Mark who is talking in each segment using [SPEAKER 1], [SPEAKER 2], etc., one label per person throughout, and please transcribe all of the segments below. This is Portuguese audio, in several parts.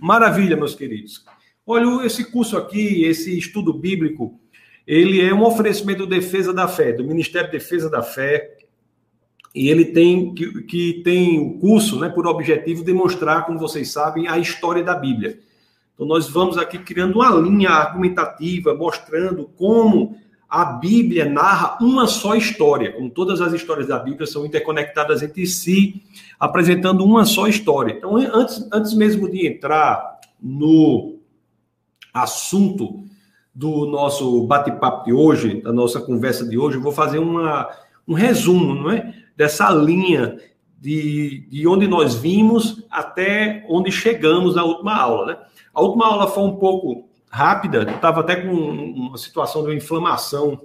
[SPEAKER 1] Maravilha, meus queridos. Olha, esse curso aqui, esse estudo bíblico, ele é um oferecimento de defesa da fé, do Ministério de Defesa da Fé, e ele tem que, que tem o curso, né, por objetivo demonstrar, como vocês sabem, a história da Bíblia. Então nós vamos aqui criando uma linha argumentativa, mostrando como a Bíblia narra uma só história, como todas as histórias da Bíblia são interconectadas entre si, apresentando uma só história. Então, antes, antes mesmo de entrar no assunto do nosso bate-papo de hoje, da nossa conversa de hoje, eu vou fazer uma, um resumo não é? dessa linha de, de onde nós vimos até onde chegamos na última aula. Né? A última aula foi um pouco rápida, estava até com uma situação de uma inflamação,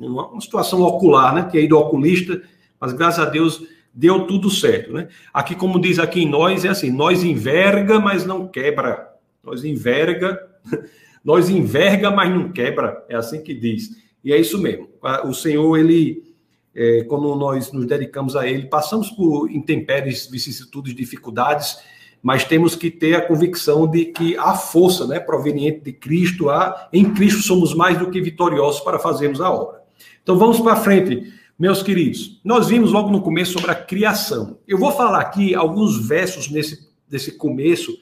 [SPEAKER 1] uma, situação ocular, né? Tinha ido oculista, mas graças a Deus deu tudo certo, né? Aqui, como diz aqui em nós, é assim: nós enverga, mas não quebra. Nós enverga, nós enverga, mas não quebra. É assim que diz. E é isso mesmo. O Senhor, ele, é, quando nós nos dedicamos a Ele, passamos por intempéries, vicissitudes, dificuldades mas temos que ter a convicção de que a força né, proveniente de Cristo, há, em Cristo somos mais do que vitoriosos para fazermos a obra. Então vamos para frente, meus queridos. Nós vimos logo no começo sobre a criação. Eu vou falar aqui alguns versos nesse, nesse começo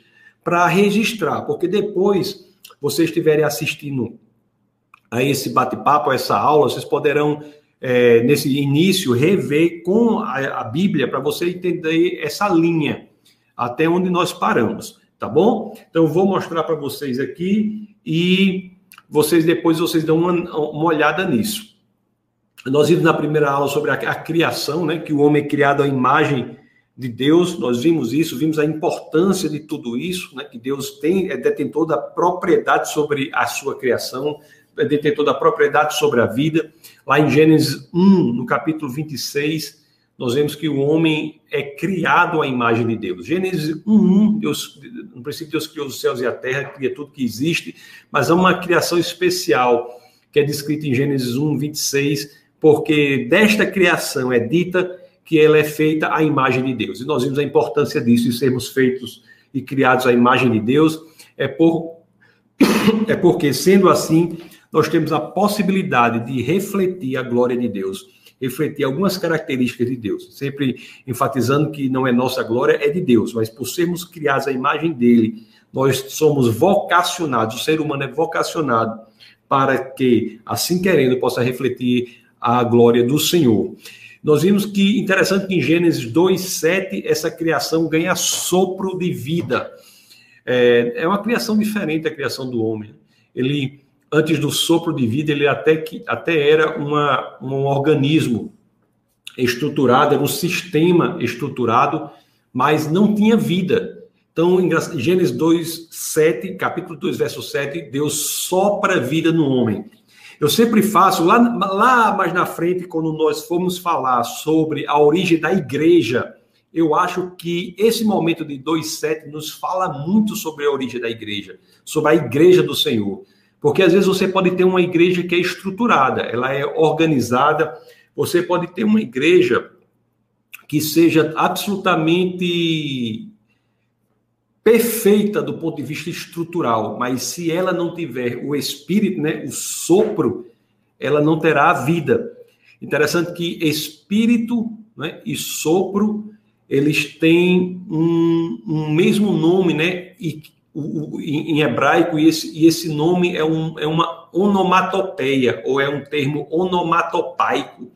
[SPEAKER 1] para registrar, porque depois vocês estiverem assistindo a esse bate-papo, a essa aula, vocês poderão, é, nesse início, rever com a, a Bíblia para você entender essa linha até onde nós paramos, tá bom? Então, eu vou mostrar para vocês aqui e vocês depois vocês dão uma, uma olhada nisso. Nós vimos na primeira aula sobre a, a criação, né? Que o homem é criado à imagem de Deus, nós vimos isso, vimos a importância de tudo isso, né? Que Deus tem, é detentor da propriedade sobre a sua criação, é detentor da propriedade sobre a vida. Lá em Gênesis 1, no capítulo 26, nós vemos que o homem é criado à imagem de Deus. Gênesis 1:1, Deus, no princípio Deus criou os céus e a terra, cria tudo que existe, mas há uma criação especial que é descrita em Gênesis 1:26, porque desta criação é dita que ela é feita à imagem de Deus. E nós vimos a importância disso de sermos feitos e criados à imagem de Deus, é por é porque sendo assim, nós temos a possibilidade de refletir a glória de Deus refletir algumas características de Deus, sempre enfatizando que não é nossa glória, é de Deus, mas por sermos criados à imagem dele, nós somos vocacionados, o ser humano é vocacionado para que, assim querendo, possa refletir a glória do Senhor. Nós vimos que, interessante que em Gênesis 2,7, essa criação ganha sopro de vida. É, é uma criação diferente da criação do homem. Ele antes do sopro de vida, ele até, que, até era uma, um organismo estruturado, era um sistema estruturado, mas não tinha vida. Então, em Gênesis 2, 7, capítulo 2, verso 7, Deus sopra vida no homem. Eu sempre faço, lá, lá mais na frente, quando nós formos falar sobre a origem da igreja, eu acho que esse momento de 2,7 nos fala muito sobre a origem da igreja, sobre a igreja do Senhor. Porque às vezes você pode ter uma igreja que é estruturada, ela é organizada. Você pode ter uma igreja que seja absolutamente perfeita do ponto de vista estrutural, mas se ela não tiver o espírito, né, o sopro, ela não terá a vida. Interessante que espírito né, e sopro eles têm um, um mesmo nome, né? E o, o, em hebraico, e esse, e esse nome é, um, é uma onomatopeia, ou é um termo onomatopaico,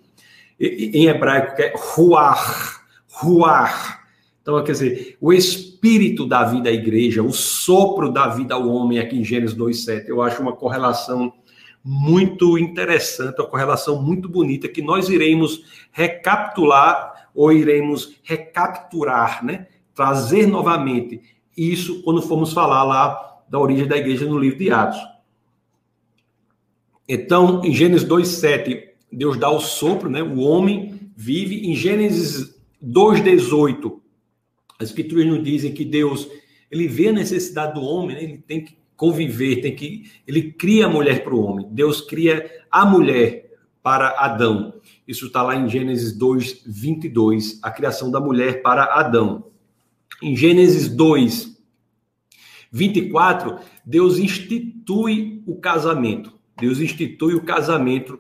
[SPEAKER 1] em hebraico, que é ruar, ruar. Então, quer dizer, o espírito da vida à igreja, o sopro da vida ao homem, aqui em Gênesis 2,7, eu acho uma correlação muito interessante, uma correlação muito bonita, que nós iremos recapitular ou iremos recapturar, né? Trazer novamente isso quando formos falar lá da origem da igreja no livro de Atos. Então, em Gênesis 2:7, Deus dá o sopro, né? O homem vive. Em Gênesis 2:18, as escrituras nos dizem que Deus, ele vê a necessidade do homem, né? Ele tem que conviver, tem que ele cria a mulher para o homem. Deus cria a mulher para Adão. Isso está lá em Gênesis 2:22, a criação da mulher para Adão. Em Gênesis 2, 24, Deus institui o casamento. Deus institui o casamento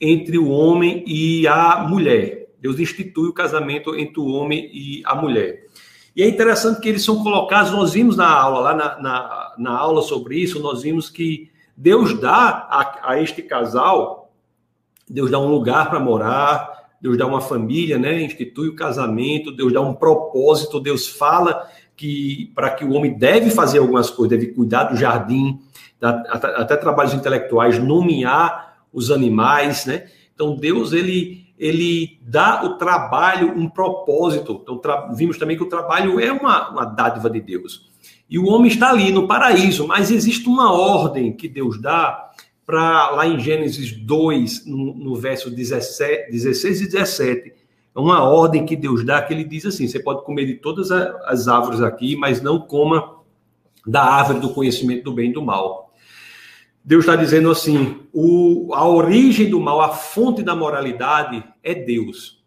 [SPEAKER 1] entre o homem e a mulher. Deus institui o casamento entre o homem e a mulher. E é interessante que eles são colocados, nós vimos na aula, lá na, na, na aula sobre isso, nós vimos que Deus dá a, a este casal, Deus dá um lugar para morar, Deus dá uma família, né? Institui o casamento, Deus dá um propósito, Deus fala que para que o homem deve fazer algumas coisas, deve cuidar do jardim, até, até trabalhos intelectuais, nomear os animais, né? Então Deus ele ele dá o trabalho um propósito. Então vimos também que o trabalho é uma, uma dádiva de Deus. E o homem está ali no paraíso, mas existe uma ordem que Deus dá para lá em Gênesis 2, no, no verso 17, 16 e 17, é uma ordem que Deus dá, que ele diz assim: você pode comer de todas as árvores aqui, mas não coma da árvore do conhecimento do bem e do mal. Deus está dizendo assim: o, a origem do mal, a fonte da moralidade é Deus.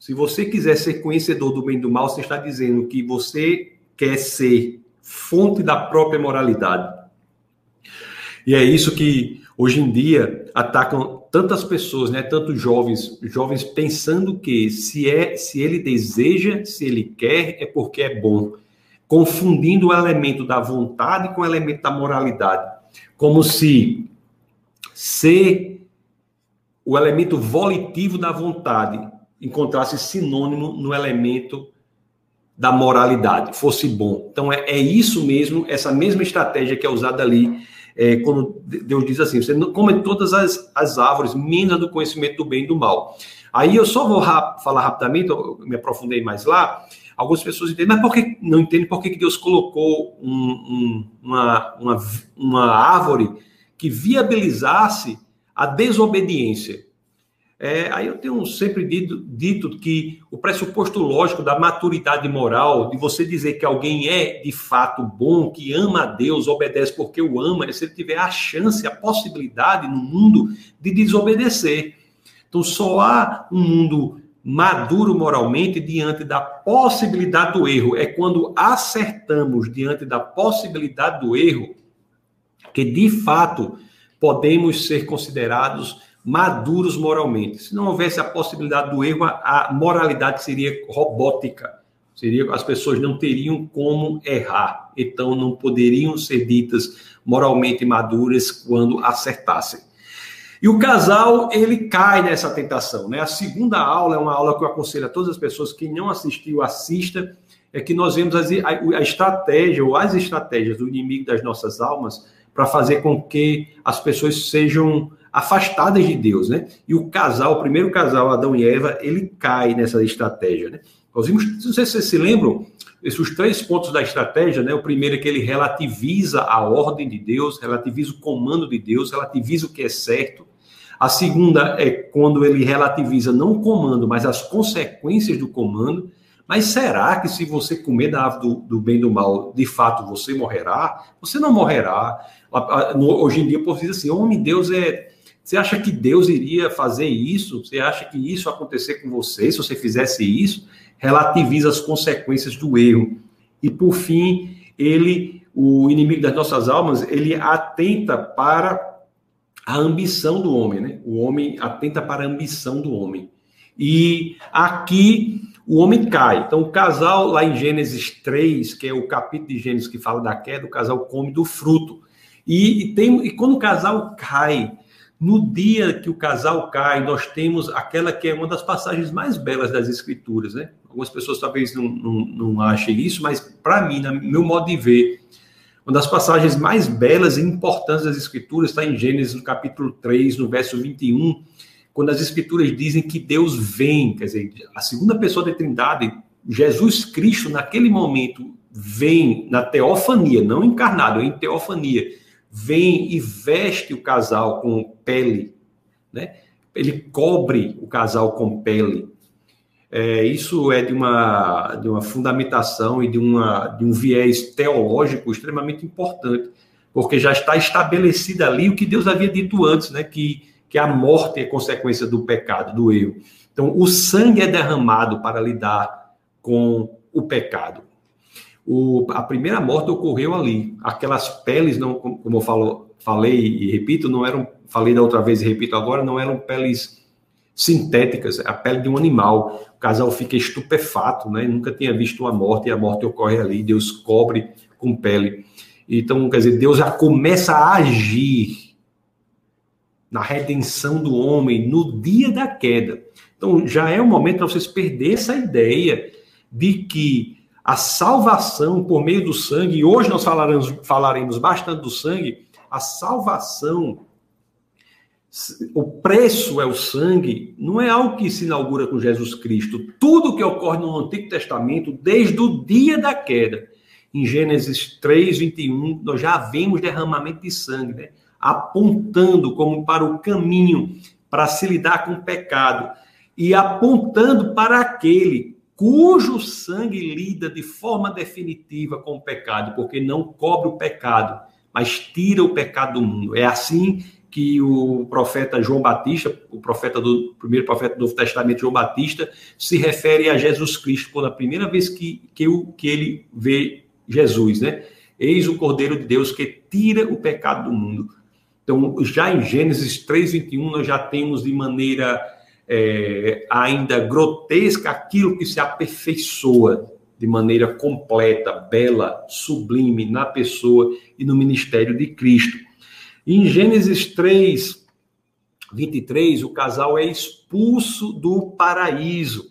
[SPEAKER 1] Se você quiser ser conhecedor do bem e do mal, você está dizendo que você quer ser fonte da própria moralidade. E é isso que hoje em dia atacam tantas pessoas, né, tantos jovens, jovens pensando que se é, se ele deseja, se ele quer, é porque é bom, confundindo o elemento da vontade com o elemento da moralidade, como se ser o elemento volitivo da vontade encontrasse sinônimo no elemento da moralidade, fosse bom. Então é, é isso mesmo, essa mesma estratégia que é usada ali é, quando Deus diz assim: você come todas as, as árvores, menos do conhecimento do bem e do mal. Aí eu só vou rap falar rapidamente, eu me aprofundei mais lá. Algumas pessoas entendem, mas por que não entendem por que Deus colocou um, um, uma, uma, uma árvore que viabilizasse a desobediência? É, aí eu tenho sempre dito, dito, que o pressuposto lógico da maturidade moral, de você dizer que alguém é de fato bom, que ama a Deus, obedece porque o ama, é se ele tiver a chance, a possibilidade no mundo de desobedecer. Então só há um mundo maduro moralmente diante da possibilidade do erro. É quando acertamos diante da possibilidade do erro que de fato podemos ser considerados maduros moralmente. Se não houvesse a possibilidade do erro, a moralidade seria robótica. Seria as pessoas não teriam como errar, então não poderiam ser ditas moralmente maduras quando acertassem. E o casal, ele cai nessa tentação, né? A segunda aula é uma aula que eu aconselho a todas as pessoas que não assistiu, assista, é que nós vemos a, a estratégia ou as estratégias do inimigo das nossas almas para fazer com que as pessoas sejam afastadas de Deus, né? E o casal, o primeiro casal, Adão e Eva, ele cai nessa estratégia, né? Nós vimos, não sei se vocês se lembram, esses três pontos da estratégia, né? O primeiro é que ele relativiza a ordem de Deus, relativiza o comando de Deus, relativiza o que é certo. A segunda é quando ele relativiza não o comando, mas as consequências do comando. Mas será que se você comer da árvore do, do bem e do mal, de fato você morrerá? Você não morrerá. Hoje em dia, por dizer assim, homem, Deus é você acha que Deus iria fazer isso? Você acha que isso acontecer com você se você fizesse isso? Relativiza as consequências do erro. E por fim, ele, o inimigo das nossas almas, ele atenta para a ambição do homem, né? O homem atenta para a ambição do homem. E aqui o homem cai. Então, o casal, lá em Gênesis 3, que é o capítulo de Gênesis que fala da queda, o casal come do fruto. E, e, tem, e quando o casal cai, no dia que o casal cai, nós temos aquela que é uma das passagens mais belas das Escrituras, né? Algumas pessoas talvez não, não, não achem isso, mas para mim, no meu modo de ver, uma das passagens mais belas e importantes das Escrituras está em Gênesis, no capítulo 3, no verso 21, quando as Escrituras dizem que Deus vem, quer dizer, a segunda pessoa da Trindade, Jesus Cristo, naquele momento, vem na teofania, não encarnado, é em teofania vem e veste o casal com pele, né? Ele cobre o casal com pele. É, isso é de uma, de uma fundamentação e de, uma, de um viés teológico extremamente importante, porque já está estabelecido ali o que Deus havia dito antes, né? Que, que a morte é consequência do pecado, do erro. Então, o sangue é derramado para lidar com o pecado. O, a primeira morte ocorreu ali. Aquelas peles, não, como eu falo, falei e repito, não eram, falei da outra vez e repito agora, não eram peles sintéticas, é a pele de um animal. O casal fica estupefato, né? Nunca tinha visto uma morte e a morte ocorre ali. Deus cobre com pele. Então, quer dizer, Deus já começa a agir na redenção do homem no dia da queda. Então, já é o momento para vocês perder essa ideia de que a salvação por meio do sangue, e hoje nós falaremos, falaremos bastante do sangue, a salvação, o preço é o sangue, não é algo que se inaugura com Jesus Cristo. Tudo que ocorre no Antigo Testamento, desde o dia da queda, em Gênesis 3, 21, nós já vemos derramamento de sangue, né? apontando como para o caminho para se lidar com o pecado e apontando para aquele cujo sangue lida de forma definitiva com o pecado, porque não cobre o pecado, mas tira o pecado do mundo. É assim que o profeta João Batista, o profeta do primeiro profeta do Novo Testamento, João Batista, se refere a Jesus Cristo quando a primeira vez que, que, que ele vê Jesus, né? Eis o Cordeiro de Deus que tira o pecado do mundo. Então, já em Gênesis 3:21 nós já temos de maneira é, ainda grotesca aquilo que se aperfeiçoa de maneira completa, bela, sublime na pessoa e no ministério de Cristo. Em Gênesis 3, 23, o casal é expulso do paraíso.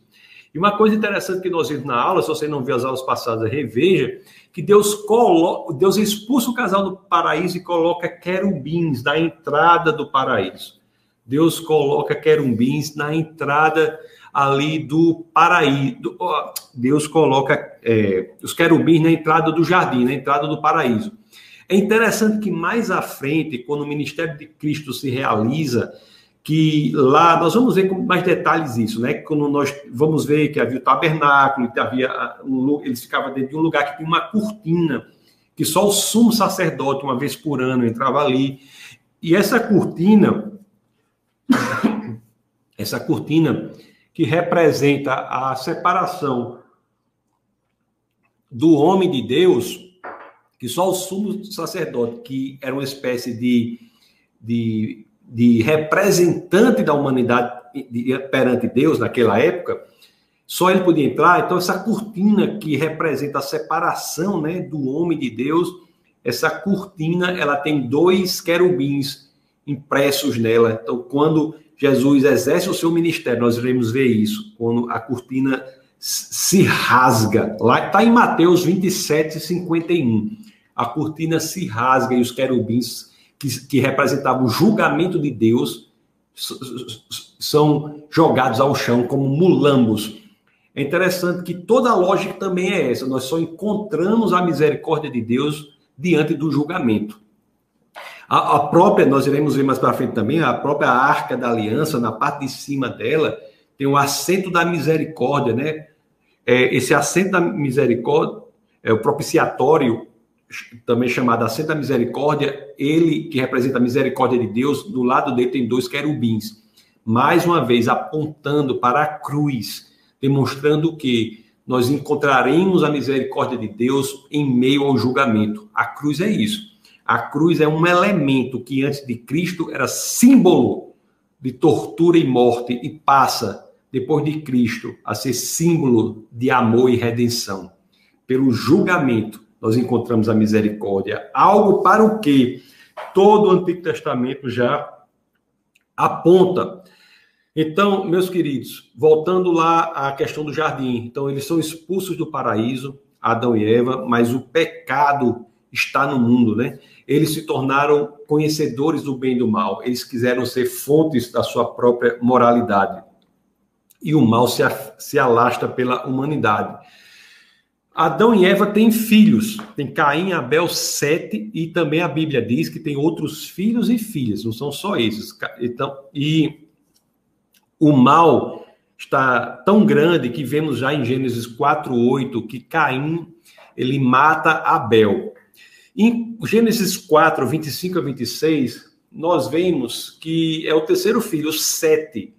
[SPEAKER 1] E uma coisa interessante que nós vimos na aula, se você não viu as aulas passadas, reveja, que Deus coloca, Deus expulsa o casal do paraíso e coloca querubins na entrada do paraíso. Deus coloca querumbins na entrada ali do paraíso. Deus coloca é, os querubins na entrada do jardim, na entrada do paraíso. É interessante que mais à frente, quando o ministério de Cristo se realiza, que lá nós vamos ver com mais detalhes isso, né? Quando nós vamos ver que havia o tabernáculo, que havia um, eles ficavam dentro de um lugar que tinha uma cortina que só o sumo sacerdote uma vez por ano entrava ali. E essa cortina essa cortina que representa a separação do homem de Deus, que só o sumo sacerdote, que era uma espécie de, de, de representante da humanidade perante Deus naquela época, só ele podia entrar. Então, essa cortina que representa a separação né, do homem de Deus, essa cortina ela tem dois querubins impressos nela. Então, quando Jesus exerce o seu ministério, nós iremos ver isso, quando a cortina se rasga. Lá está em Mateus 27, 51. A cortina se rasga e os querubins, que, que representavam o julgamento de Deus, são jogados ao chão como mulambos. É interessante que toda a lógica também é essa. Nós só encontramos a misericórdia de Deus diante do julgamento. A, a própria, nós iremos ver mais para frente também, a própria arca da aliança, na parte de cima dela, tem o assento da misericórdia, né? É, esse assento da misericórdia, é o propiciatório, também chamado assento da misericórdia, ele que representa a misericórdia de Deus, do lado dele tem dois querubins, mais uma vez apontando para a cruz, demonstrando que nós encontraremos a misericórdia de Deus em meio ao julgamento. A cruz é isso. A cruz é um elemento que antes de Cristo era símbolo de tortura e morte e passa, depois de Cristo, a ser símbolo de amor e redenção. Pelo julgamento, nós encontramos a misericórdia, algo para o que todo o Antigo Testamento já aponta. Então, meus queridos, voltando lá à questão do jardim. Então, eles são expulsos do paraíso, Adão e Eva, mas o pecado está no mundo, né? Eles se tornaram conhecedores do bem e do mal. Eles quiseram ser fontes da sua própria moralidade. E o mal se, se alasta pela humanidade. Adão e Eva têm filhos. Tem Caim, Abel, Sete, e também a Bíblia diz que tem outros filhos e filhas, não são só esses. Então, e o mal está tão grande que vemos já em Gênesis 4:8 que Caim ele mata Abel. Em Gênesis 4, 25 a 26, nós vemos que é o terceiro filho, Sete.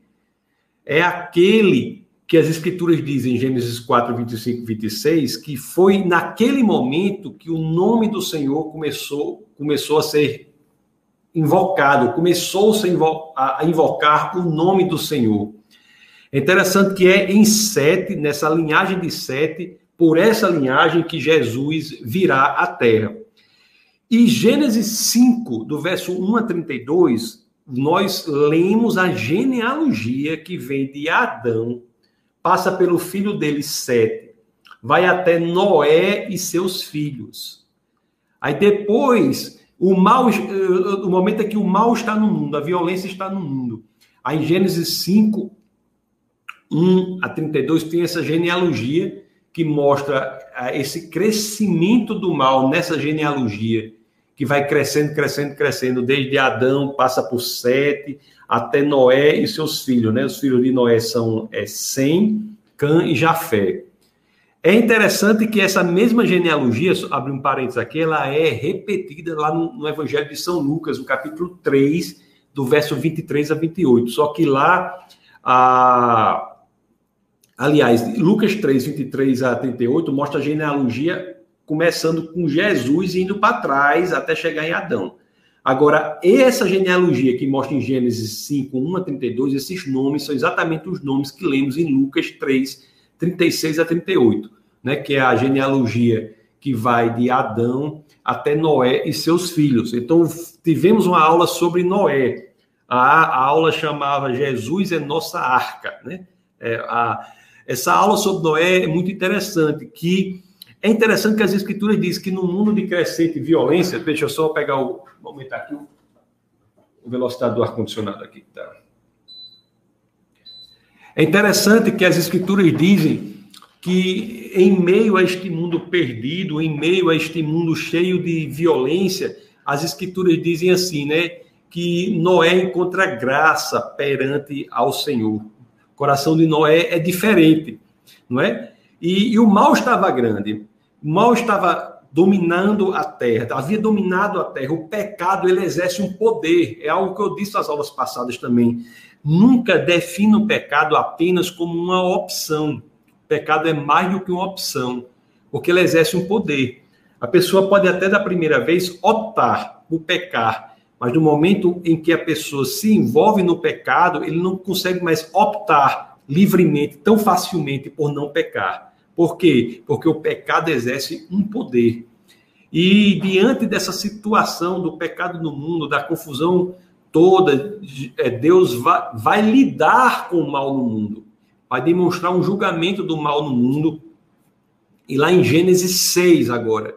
[SPEAKER 1] É aquele que as escrituras dizem em Gênesis 4, 25 e 26, que foi naquele momento que o nome do Senhor começou, começou a ser invocado, começou-se a invocar o nome do Senhor. É interessante que é em Sete, nessa linhagem de Sete, por essa linhagem que Jesus virá à terra. E Gênesis 5, do verso 1 a 32, nós lemos a genealogia que vem de Adão, passa pelo filho dele, Sete, vai até Noé e seus filhos. Aí depois, o mal, o momento é que o mal está no mundo, a violência está no mundo. Aí em Gênesis 5, 1 a 32, tem essa genealogia que mostra ah, esse crescimento do mal nessa genealogia que vai crescendo, crescendo, crescendo, desde Adão, passa por Sete, até Noé e seus filhos, né? Os filhos de Noé são é, Sem, Cã e Jafé. É interessante que essa mesma genealogia, abre um parênteses aqui, ela é repetida lá no, no Evangelho de São Lucas, no capítulo 3, do verso 23 a 28. Só que lá, a... aliás, Lucas 3, 23 a 38, mostra a genealogia começando com Jesus e indo para trás até chegar em Adão. Agora, essa genealogia que mostra em Gênesis 5, 1 a 32, esses nomes são exatamente os nomes que lemos em Lucas 3, 36 a 38, né? que é a genealogia que vai de Adão até Noé e seus filhos. Então, tivemos uma aula sobre Noé. A, a aula chamava Jesus é nossa arca. Né? É, a, essa aula sobre Noé é muito interessante, que é interessante que as escrituras dizem que no mundo de crescente violência, deixa eu só pegar o. Vou aumentar aqui o, velocidade do ar-condicionado aqui. Tá? É interessante que as escrituras dizem que em meio a este mundo perdido, em meio a este mundo cheio de violência, as escrituras dizem assim, né? Que Noé encontra graça perante ao Senhor. O coração de Noé é diferente, não é? E, e o mal estava grande. Mal estava dominando a terra, havia dominado a terra. O pecado ele exerce um poder. É algo que eu disse nas aulas passadas também. Nunca defina o pecado apenas como uma opção. O pecado é mais do que uma opção, porque ele exerce um poder. A pessoa pode até da primeira vez optar por pecar, mas no momento em que a pessoa se envolve no pecado, ele não consegue mais optar livremente, tão facilmente por não pecar. Por quê? Porque o pecado exerce um poder. E diante dessa situação do pecado no mundo, da confusão toda, é, Deus vai, vai lidar com o mal no mundo, vai demonstrar um julgamento do mal no mundo. E lá em Gênesis 6, agora,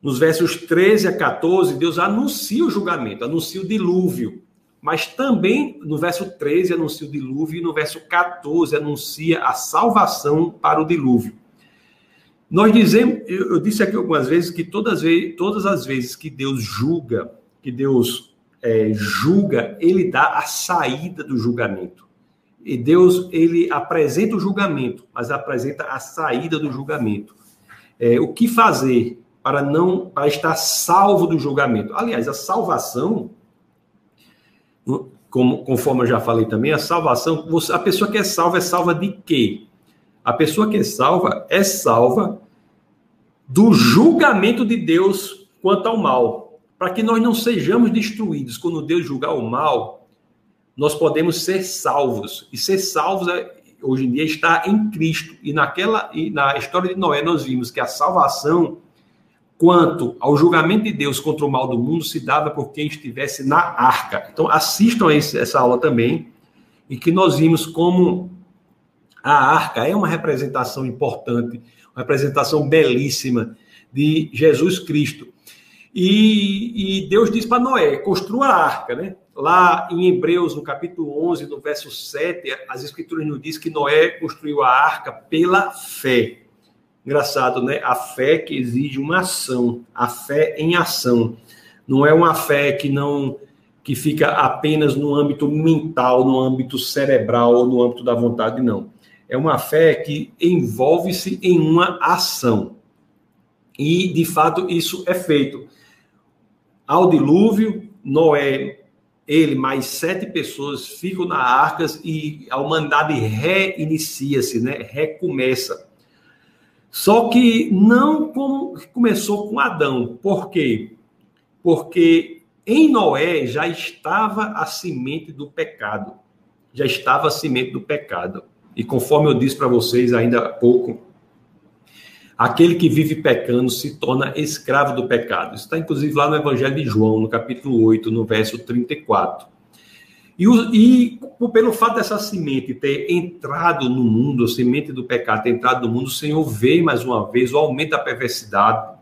[SPEAKER 1] nos versos 13 a 14, Deus anuncia o julgamento, anuncia o dilúvio. Mas também no verso 13 anuncia o dilúvio e no verso 14 anuncia a salvação para o dilúvio. Nós dizemos, eu disse aqui algumas vezes que todas, todas as vezes que Deus julga, que Deus é, julga, ele dá a saída do julgamento. E Deus, ele apresenta o julgamento, mas apresenta a saída do julgamento. É, o que fazer para não para estar salvo do julgamento? Aliás, a salvação como, conforme eu já falei também, a salvação, a pessoa que é salva é salva de quê? A pessoa que é salva é salva do julgamento de Deus quanto ao mal. Para que nós não sejamos destruídos quando Deus julgar o mal, nós podemos ser salvos. E ser salvos é, hoje em dia está em Cristo. E naquela e na história de Noé nós vimos que a salvação quanto ao julgamento de Deus contra o mal do mundo se dava por quem estivesse na arca. Então, assistam a essa aula também, e que nós vimos como a arca é uma representação importante, uma representação belíssima de Jesus Cristo. E, e Deus diz para Noé: construa a arca, né? Lá em Hebreus, no capítulo 11, no verso 7, as escrituras nos diz que Noé construiu a arca pela fé. Engraçado, né? A fé que exige uma ação, a fé em ação. Não é uma fé que não que fica apenas no âmbito mental, no âmbito cerebral ou no âmbito da vontade, não. É uma fé que envolve-se em uma ação. E, de fato, isso é feito. Ao dilúvio, Noé ele mais sete pessoas ficam na arcas e a humanidade reinicia-se, né? recomeça. Só que não como começou com Adão. Por quê? Porque em Noé já estava a semente do pecado. Já estava a semente do pecado. E conforme eu disse para vocês ainda há pouco, aquele que vive pecando se torna escravo do pecado. Isso está inclusive lá no Evangelho de João, no capítulo 8, no verso 34. E, e pelo fato dessa semente ter entrado no mundo, a semente do pecado ter entrado no mundo, o Senhor veio mais uma vez o aumento da perversidade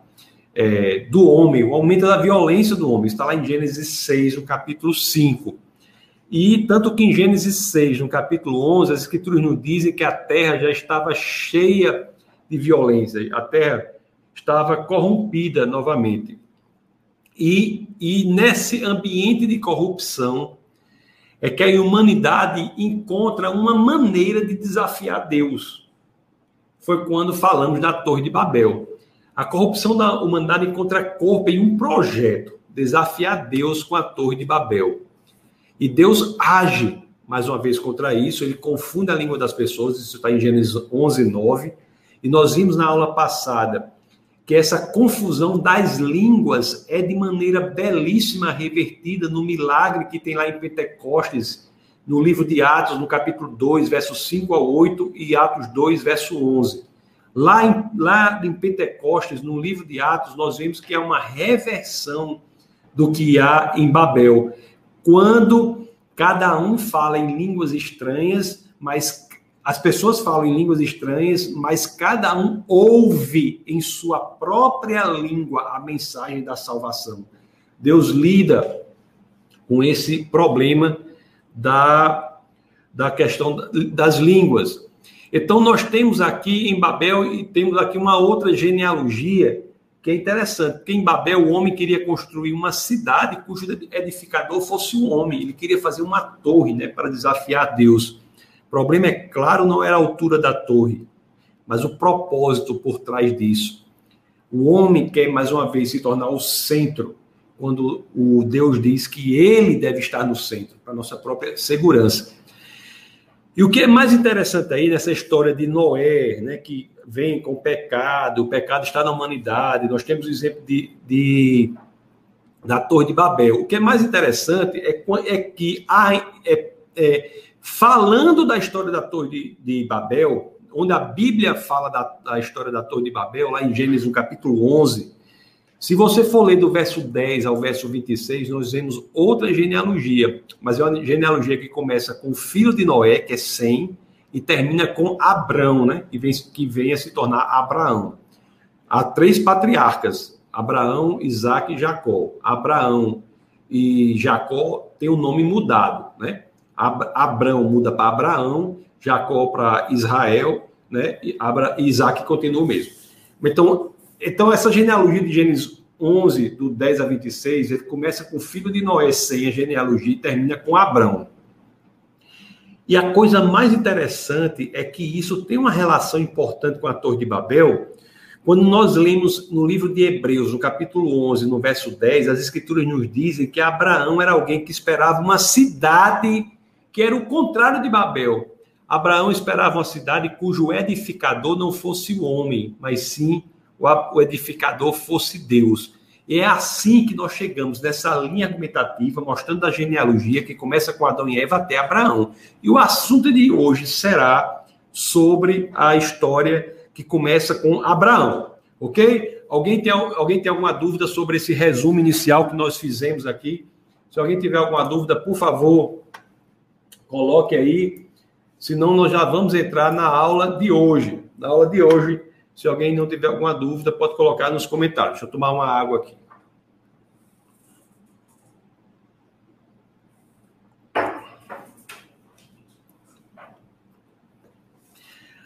[SPEAKER 1] é, do homem, o aumento da violência do homem. Está lá em Gênesis 6, no capítulo 5. E tanto que em Gênesis 6, no capítulo 11, as escrituras nos dizem que a terra já estava cheia de violência, a terra estava corrompida novamente. E, e nesse ambiente de corrupção, é que a humanidade encontra uma maneira de desafiar Deus. Foi quando falamos da Torre de Babel. A corrupção da humanidade encontra corpo em um projeto, desafiar Deus com a Torre de Babel. E Deus age, mais uma vez, contra isso, ele confunde a língua das pessoas, isso está em Gênesis 11, 9. E nós vimos na aula passada que essa confusão das línguas é de maneira belíssima revertida no milagre que tem lá em Pentecostes, no livro de Atos, no capítulo 2, versos 5 a 8 e Atos 2, verso 11. Lá em, lá em Pentecostes, no livro de Atos, nós vemos que é uma reversão do que há em Babel, quando cada um fala em línguas estranhas, mas as pessoas falam em línguas estranhas, mas cada um ouve em sua própria língua a mensagem da salvação. Deus lida com esse problema da, da questão das línguas. Então, nós temos aqui em Babel e temos aqui uma outra genealogia que é interessante, porque em Babel o homem queria construir uma cidade cujo edificador fosse um homem, ele queria fazer uma torre né, para desafiar Deus. O problema, é claro, não era a altura da torre, mas o propósito por trás disso. O homem quer, mais uma vez, se tornar o centro, quando o Deus diz que ele deve estar no centro, para nossa própria segurança. E o que é mais interessante aí nessa história de Noé, né, que vem com o pecado, o pecado está na humanidade, nós temos o exemplo de, de da Torre de Babel. O que é mais interessante é, é que há, é, é, falando da história da Torre de, de Babel, onde a Bíblia fala da, da, história da Torre de Babel, lá em Gênesis, no capítulo 11, se você for ler do verso 10 ao verso 26, nós vemos outra genealogia, mas é uma genealogia que começa com o filho de Noé, que é Sem, e termina com Abrão, né? Que vem, que vem a se tornar Abraão. Há três patriarcas: Abraão, Isaac e Jacó. Abraão e Jacó têm o nome mudado, Abraão muda para Abraão, Jacó para Israel, né? E Abra, Isaac continua o mesmo. Então, então, essa genealogia de Gênesis 11, do 10 a 26, ele começa com o filho de Noé sem a genealogia e termina com Abraão. E a coisa mais interessante é que isso tem uma relação importante com a Torre de Babel. Quando nós lemos no livro de Hebreus, no capítulo 11, no verso 10, as escrituras nos dizem que Abraão era alguém que esperava uma cidade que era o contrário de Babel. Abraão esperava uma cidade cujo edificador não fosse o homem, mas sim o edificador fosse Deus. E é assim que nós chegamos nessa linha argumentativa, mostrando a genealogia que começa com Adão e Eva até Abraão. E o assunto de hoje será sobre a história que começa com Abraão, ok? Alguém tem, alguém tem alguma dúvida sobre esse resumo inicial que nós fizemos aqui? Se alguém tiver alguma dúvida, por favor, Coloque aí, senão nós já vamos entrar na aula de hoje. Na aula de hoje, se alguém não tiver alguma dúvida, pode colocar nos comentários. Deixa eu tomar uma água aqui.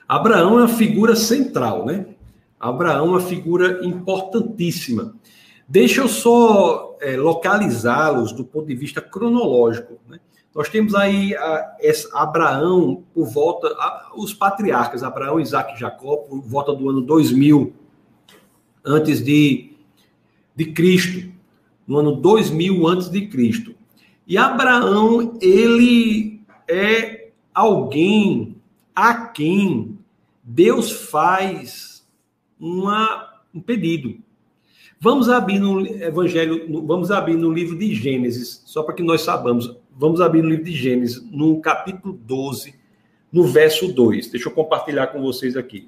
[SPEAKER 1] Abraão é uma figura central, né? Abraão é uma figura importantíssima. Deixa eu só é, localizá-los do ponto de vista cronológico. Né? Nós temos aí a, Abraão por volta, a, os patriarcas, Abraão, Isaac e Jacó, por volta do ano 2000 antes de, de Cristo, no ano 2000 antes de Cristo. E Abraão, ele é alguém a quem Deus faz uma, um pedido. Vamos abrir no Evangelho, vamos abrir no livro de Gênesis, só para que nós saibamos. Vamos abrir no livro de Gênesis, no capítulo 12, no verso 2. Deixa eu compartilhar com vocês aqui.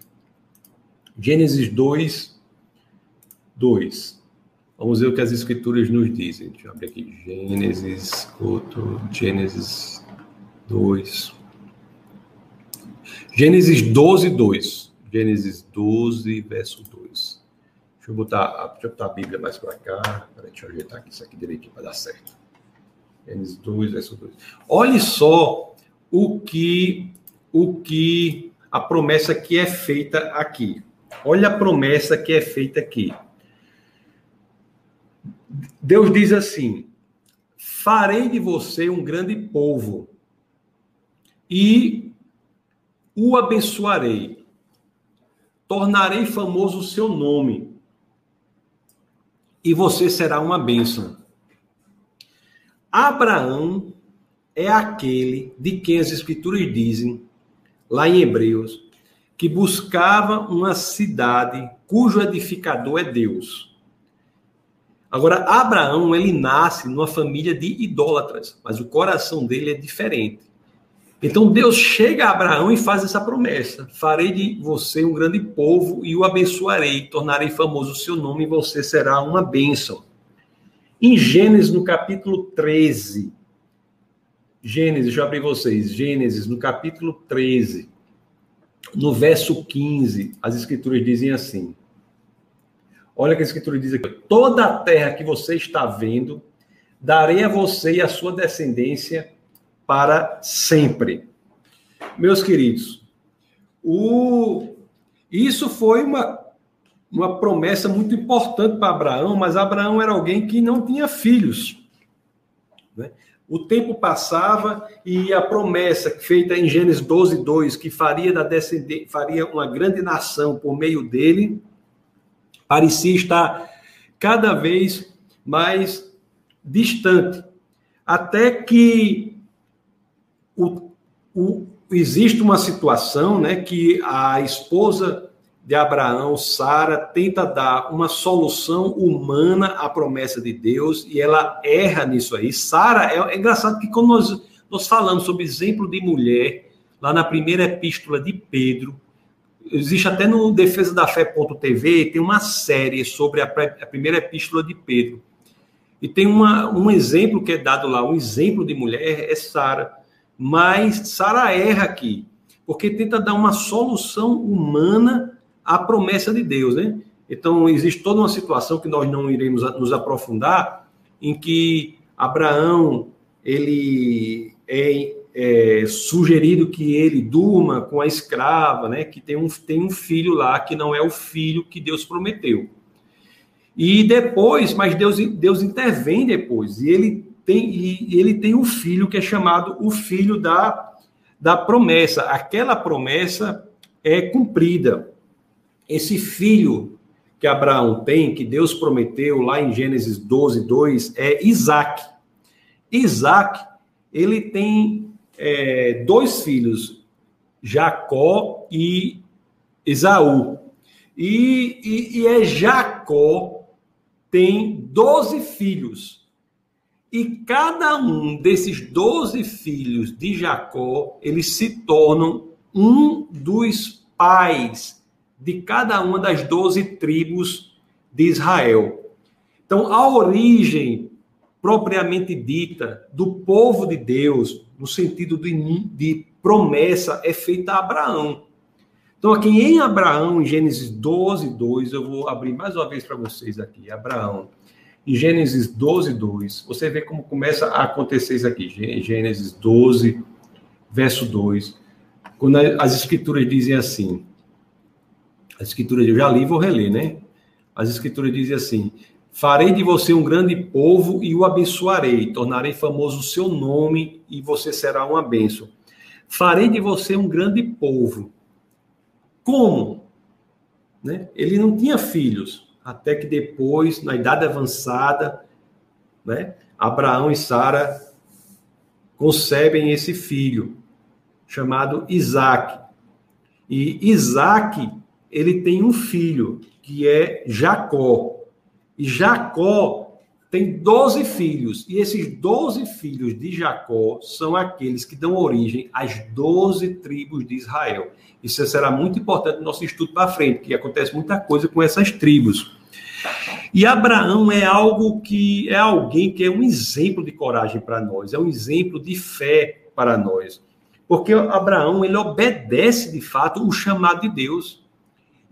[SPEAKER 1] Gênesis 2, 2. Vamos ver o que as escrituras nos dizem. Deixa eu abrir aqui. Gênesis, outro, Gênesis 2. Gênesis 12, 2. Gênesis 12, verso 2. Deixa eu botar, deixa eu botar a Bíblia mais para cá. Peraí, deixa eu ajeitar aqui, isso aqui direitinho para dar certo. Gênesis 2, verso 2. Olhe só o que, o que a promessa que é feita aqui. Olha a promessa que é feita aqui. Deus diz assim: farei de você um grande povo e o abençoarei. Tornarei famoso o seu nome e você será uma bênção. Abraão é aquele de quem as escrituras dizem, lá em Hebreus, que buscava uma cidade cujo edificador é Deus. Agora, Abraão, ele nasce numa família de idólatras, mas o coração dele é diferente. Então Deus chega a Abraão e faz essa promessa: Farei de você um grande povo e o abençoarei, tornarei famoso o seu nome e você será uma bênção. Em Gênesis, no capítulo 13, Gênesis, eu abrir vocês, Gênesis, no capítulo 13, no verso 15, as escrituras dizem assim: Olha que a escritura diz aqui: toda a terra que você está vendo, darei a você e a sua descendência para sempre. Meus queridos, o... isso foi uma, uma promessa muito importante para Abraão, mas Abraão era alguém que não tinha filhos. Né? O tempo passava e a promessa feita em Gênesis 12, 2, que faria, da faria uma grande nação por meio dele, parecia estar cada vez mais distante. Até que o, o, existe uma situação né, que a esposa de Abraão, Sara, tenta dar uma solução humana à promessa de Deus e ela erra nisso aí. Sara, é, é engraçado que quando nós, nós falamos sobre exemplo de mulher, lá na primeira epístola de Pedro, existe até no defesa da fé.tv, tem uma série sobre a, a, primeira epístola de Pedro. E tem uma, um exemplo que é dado lá, um exemplo de mulher é Sara. Mas Sara erra aqui, porque tenta dar uma solução humana à promessa de Deus, né? Então, existe toda uma situação que nós não iremos nos aprofundar, em que Abraão, ele é é, sugerido que ele durma com a escrava, né? Que tem um, tem um filho lá que não é o filho que Deus prometeu. E depois, mas Deus, Deus intervém depois, e ele tem, e ele tem um filho que é chamado o filho da, da promessa. Aquela promessa é cumprida. Esse filho que Abraão tem, que Deus prometeu lá em Gênesis 12, 2, é Isaac. Isaac, ele tem é, dois filhos, Jacó e Esaú. E, e, e é Jacó tem doze filhos. E cada um desses doze filhos de Jacó, eles se tornam um dos pais de cada uma das doze tribos de Israel. Então, a origem propriamente dita do povo de Deus, no sentido de, de promessa, é feita a Abraão. Então, aqui em Abraão, em Gênesis 12, 2, eu vou abrir mais uma vez para vocês aqui, Abraão. Em Gênesis 12, 2, você vê como começa a acontecer isso aqui. Gênesis 12, verso 2. Quando as escrituras dizem assim, as escrituras, eu já li vou reler, né? As escrituras dizem assim: Farei de você um grande povo e o abençoarei, tornarei famoso o seu nome e você será uma bênção. Farei de você um grande povo. Como? Né? Ele não tinha filhos, até que depois, na idade avançada, né, Abraão e Sara concebem esse filho, chamado Isaac. E Isaac, ele tem um filho, que é Jacó. E Jacó tem 12 filhos, e esses 12 filhos de Jacó são aqueles que dão origem às 12 tribos de Israel. Isso será muito importante no nosso estudo para frente, porque acontece muita coisa com essas tribos. E Abraão é algo que é alguém que é um exemplo de coragem para nós, é um exemplo de fé para nós. Porque Abraão, ele obedece de fato o chamado de Deus.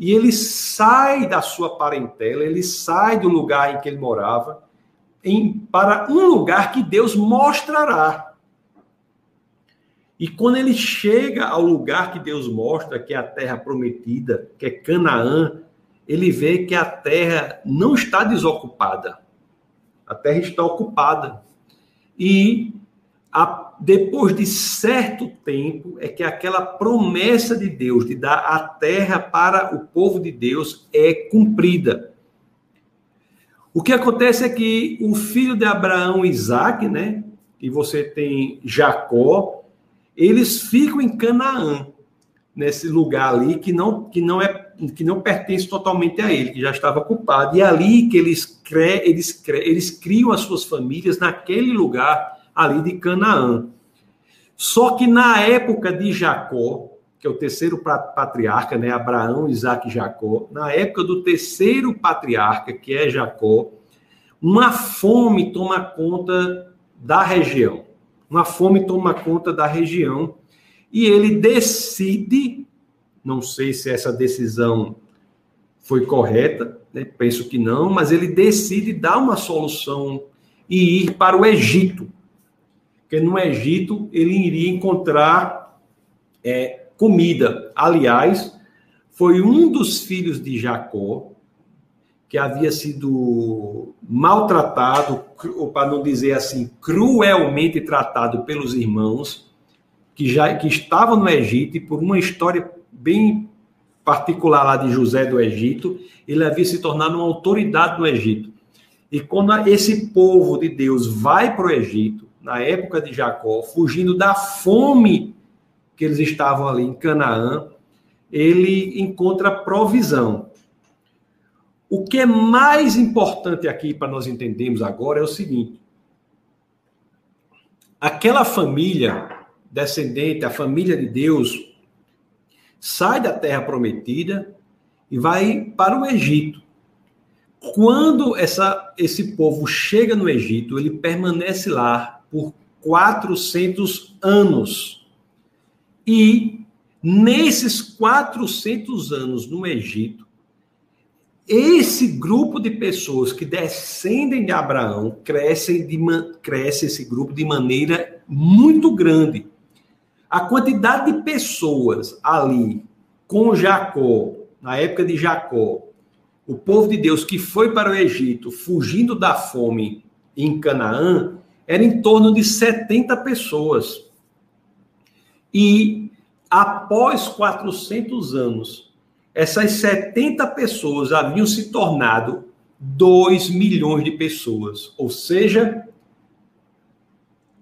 [SPEAKER 1] E ele sai da sua parentela, ele sai do lugar em que ele morava, em, para um lugar que Deus mostrará. E quando ele chega ao lugar que Deus mostra, que é a terra prometida, que é Canaã, ele vê que a terra não está desocupada. A terra está ocupada. E a, depois de certo tempo, é que aquela promessa de Deus de dar a terra para o povo de Deus é cumprida. O que acontece é que o filho de Abraão, Isaac, né? E você tem Jacó, eles ficam em Canaã, nesse lugar ali que não, que não é que não pertence totalmente a ele, que já estava ocupado. E é ali que eles, cre, eles, cre, eles criam as suas famílias naquele lugar ali de Canaã. Só que na época de Jacó, que é o terceiro patriarca, né, Abraão, Isaac e Jacó, na época do terceiro patriarca, que é Jacó, uma fome toma conta da região. Uma fome toma conta da região e ele decide, não sei se essa decisão foi correta, né? penso que não, mas ele decide dar uma solução e ir para o Egito. Porque no Egito ele iria encontrar é, comida. Aliás, foi um dos filhos de Jacó que havia sido maltratado, ou para não dizer assim, cruelmente tratado pelos irmãos, que já que estavam no Egito, e por uma história bem particular lá de José do Egito, ele havia se tornado uma autoridade no Egito. E quando esse povo de Deus vai para o Egito, na época de Jacó, fugindo da fome que eles estavam ali em Canaã, ele encontra provisão. O que é mais importante aqui para nós entendermos agora é o seguinte: aquela família descendente, a família de Deus, sai da terra prometida e vai para o Egito. Quando essa, esse povo chega no Egito, ele permanece lá por 400 anos. E nesses 400 anos no Egito, esse grupo de pessoas que descendem de Abraão cresce, de, cresce esse grupo de maneira muito grande. A quantidade de pessoas ali com Jacó, na época de Jacó, o povo de Deus que foi para o Egito fugindo da fome em Canaã, era em torno de 70 pessoas. E após 400 anos, essas 70 pessoas haviam se tornado 2 milhões de pessoas. Ou seja,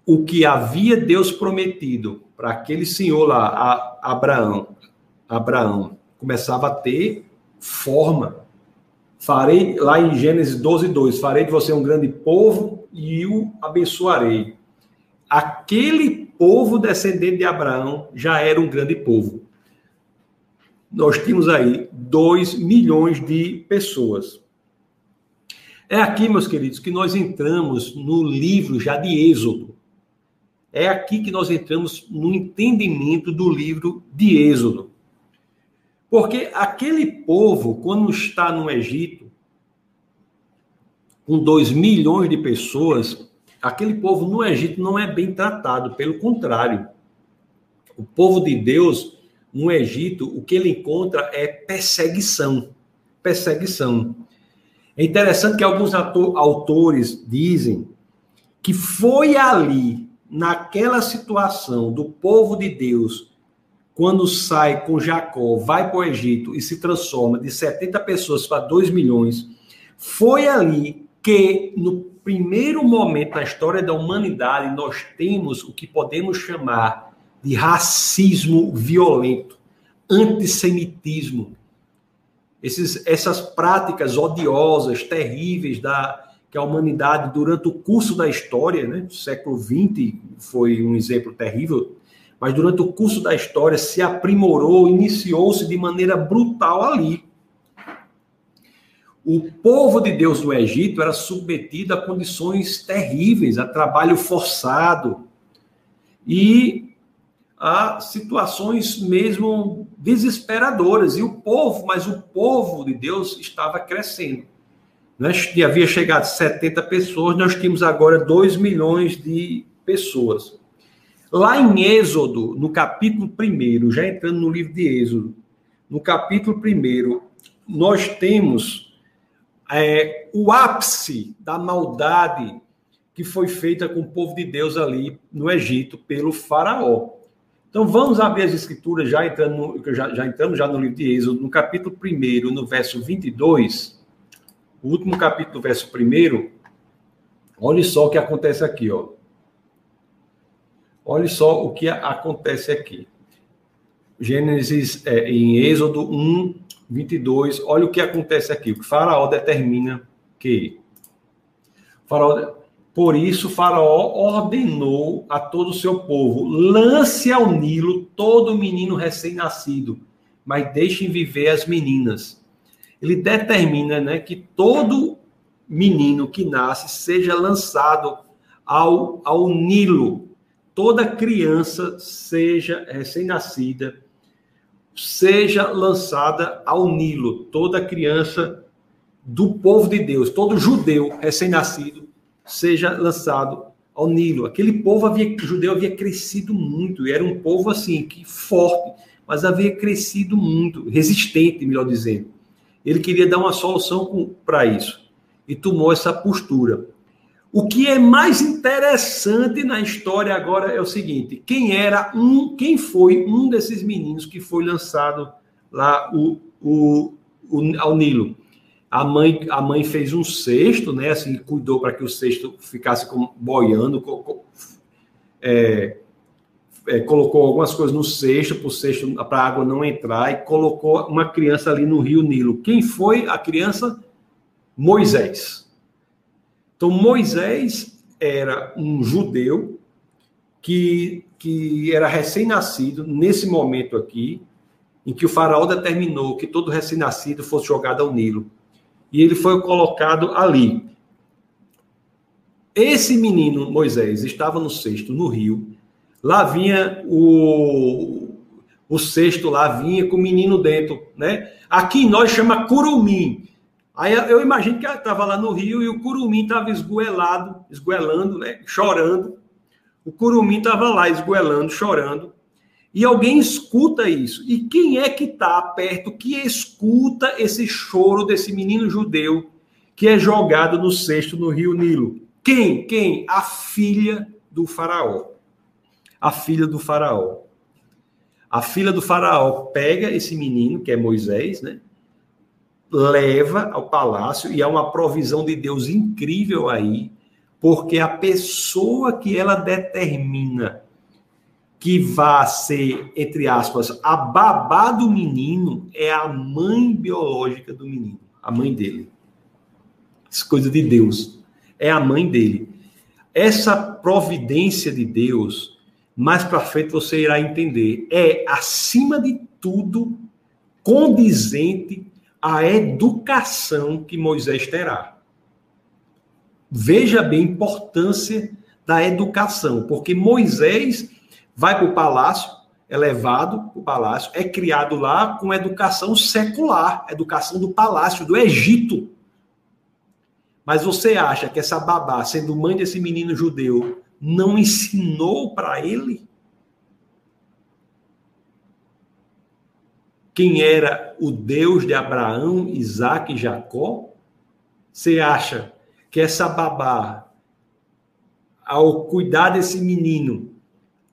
[SPEAKER 1] o que havia Deus prometido para aquele senhor lá, Abraão, Abraão, começava a ter forma. Farei, lá em Gênesis 12, 2, farei de você um grande povo e o abençoarei aquele povo descendente de Abraão já era um grande povo. Nós tínhamos aí 2 milhões de pessoas. É aqui, meus queridos, que nós entramos no livro já de Êxodo. É aqui que nós entramos no entendimento do livro de Êxodo. Porque aquele povo, quando está no Egito, com 2 milhões de pessoas, aquele povo no Egito não é bem tratado, pelo contrário. O povo de Deus no Egito, o que ele encontra é perseguição. Perseguição. É interessante que alguns autores dizem que foi ali, naquela situação do povo de Deus, quando sai com Jacó, vai para o Egito e se transforma de 70 pessoas para 2 milhões, foi ali que no primeiro momento na história da humanidade nós temos o que podemos chamar de racismo violento, antissemitismo. Esses, essas práticas odiosas, terríveis da que a humanidade durante o curso da história, né, século XX foi um exemplo terrível, mas durante o curso da história se aprimorou, iniciou-se de maneira brutal ali. O povo de Deus do Egito era submetido a condições terríveis, a trabalho forçado e a situações mesmo desesperadoras. E o povo, mas o povo de Deus estava crescendo. Nós havia chegado a 70 pessoas, nós tínhamos agora 2 milhões de pessoas. Lá em Êxodo, no capítulo 1, já entrando no livro de Êxodo, no capítulo 1, nós temos é, o ápice da maldade que foi feita com o povo de Deus ali no Egito pelo faraó. Então vamos abrir as escrituras, já, entrando no, já, já já no livro de Êxodo, no capítulo 1, no verso 22, o último capítulo verso 1, olha só o que acontece aqui, ó. Olha só o que acontece aqui. Gênesis, é, em Êxodo 1, 22, olha o que acontece aqui. O Faraó determina que. Faraó, por isso, Faraó ordenou a todo o seu povo: lance ao Nilo todo menino recém-nascido, mas deixem viver as meninas. Ele determina né, que todo menino que nasce seja lançado ao, ao Nilo toda criança, seja recém-nascida, seja lançada ao Nilo. Toda criança do povo de Deus, todo judeu recém-nascido, seja lançado ao Nilo. Aquele povo havia, judeu havia crescido muito, e era um povo assim, que forte, mas havia crescido muito, resistente, melhor dizendo. Ele queria dar uma solução para isso e tomou essa postura. O que é mais interessante na história agora é o seguinte: quem era um, quem foi um desses meninos que foi lançado lá o, o, o ao Nilo? A mãe, a mãe fez um cesto, né? Assim, cuidou para que o cesto ficasse boiando, é, é, colocou algumas coisas no cesto, para o cesto, para a água não entrar, e colocou uma criança ali no rio Nilo. Quem foi a criança? Moisés. Então, Moisés era um judeu que, que era recém-nascido nesse momento aqui, em que o faraó determinou que todo recém-nascido fosse jogado ao Nilo. E ele foi colocado ali. Esse menino, Moisés, estava no cesto, no rio. Lá vinha o, o cesto, lá vinha com o menino dentro, né? Aqui nós chama curumim. Aí eu imagino que ela estava lá no rio e o curumim estava esgoelado, esgoelando, né? chorando. O curumim estava lá esgoelando, chorando. E alguém escuta isso. E quem é que está perto que escuta esse choro desse menino judeu que é jogado no cesto no rio Nilo? Quem? Quem? A filha do faraó. A filha do faraó. A filha do faraó pega esse menino, que é Moisés, né? Leva ao palácio e há uma provisão de Deus incrível aí, porque a pessoa que ela determina que vá ser, entre aspas, a babá do menino é a mãe biológica do menino, a mãe dele. Isso é coisa de Deus. É a mãe dele. Essa providência de Deus, mais para frente você irá entender, é, acima de tudo, condizente a educação que Moisés terá. Veja bem a importância da educação, porque Moisés vai para o palácio, é levado para o palácio, é criado lá com educação secular, educação do palácio, do Egito. Mas você acha que essa babá, sendo mãe desse menino judeu, não ensinou para ele quem era o Deus de Abraão, Isaac e Jacó? Você acha que essa babá, ao cuidar desse menino,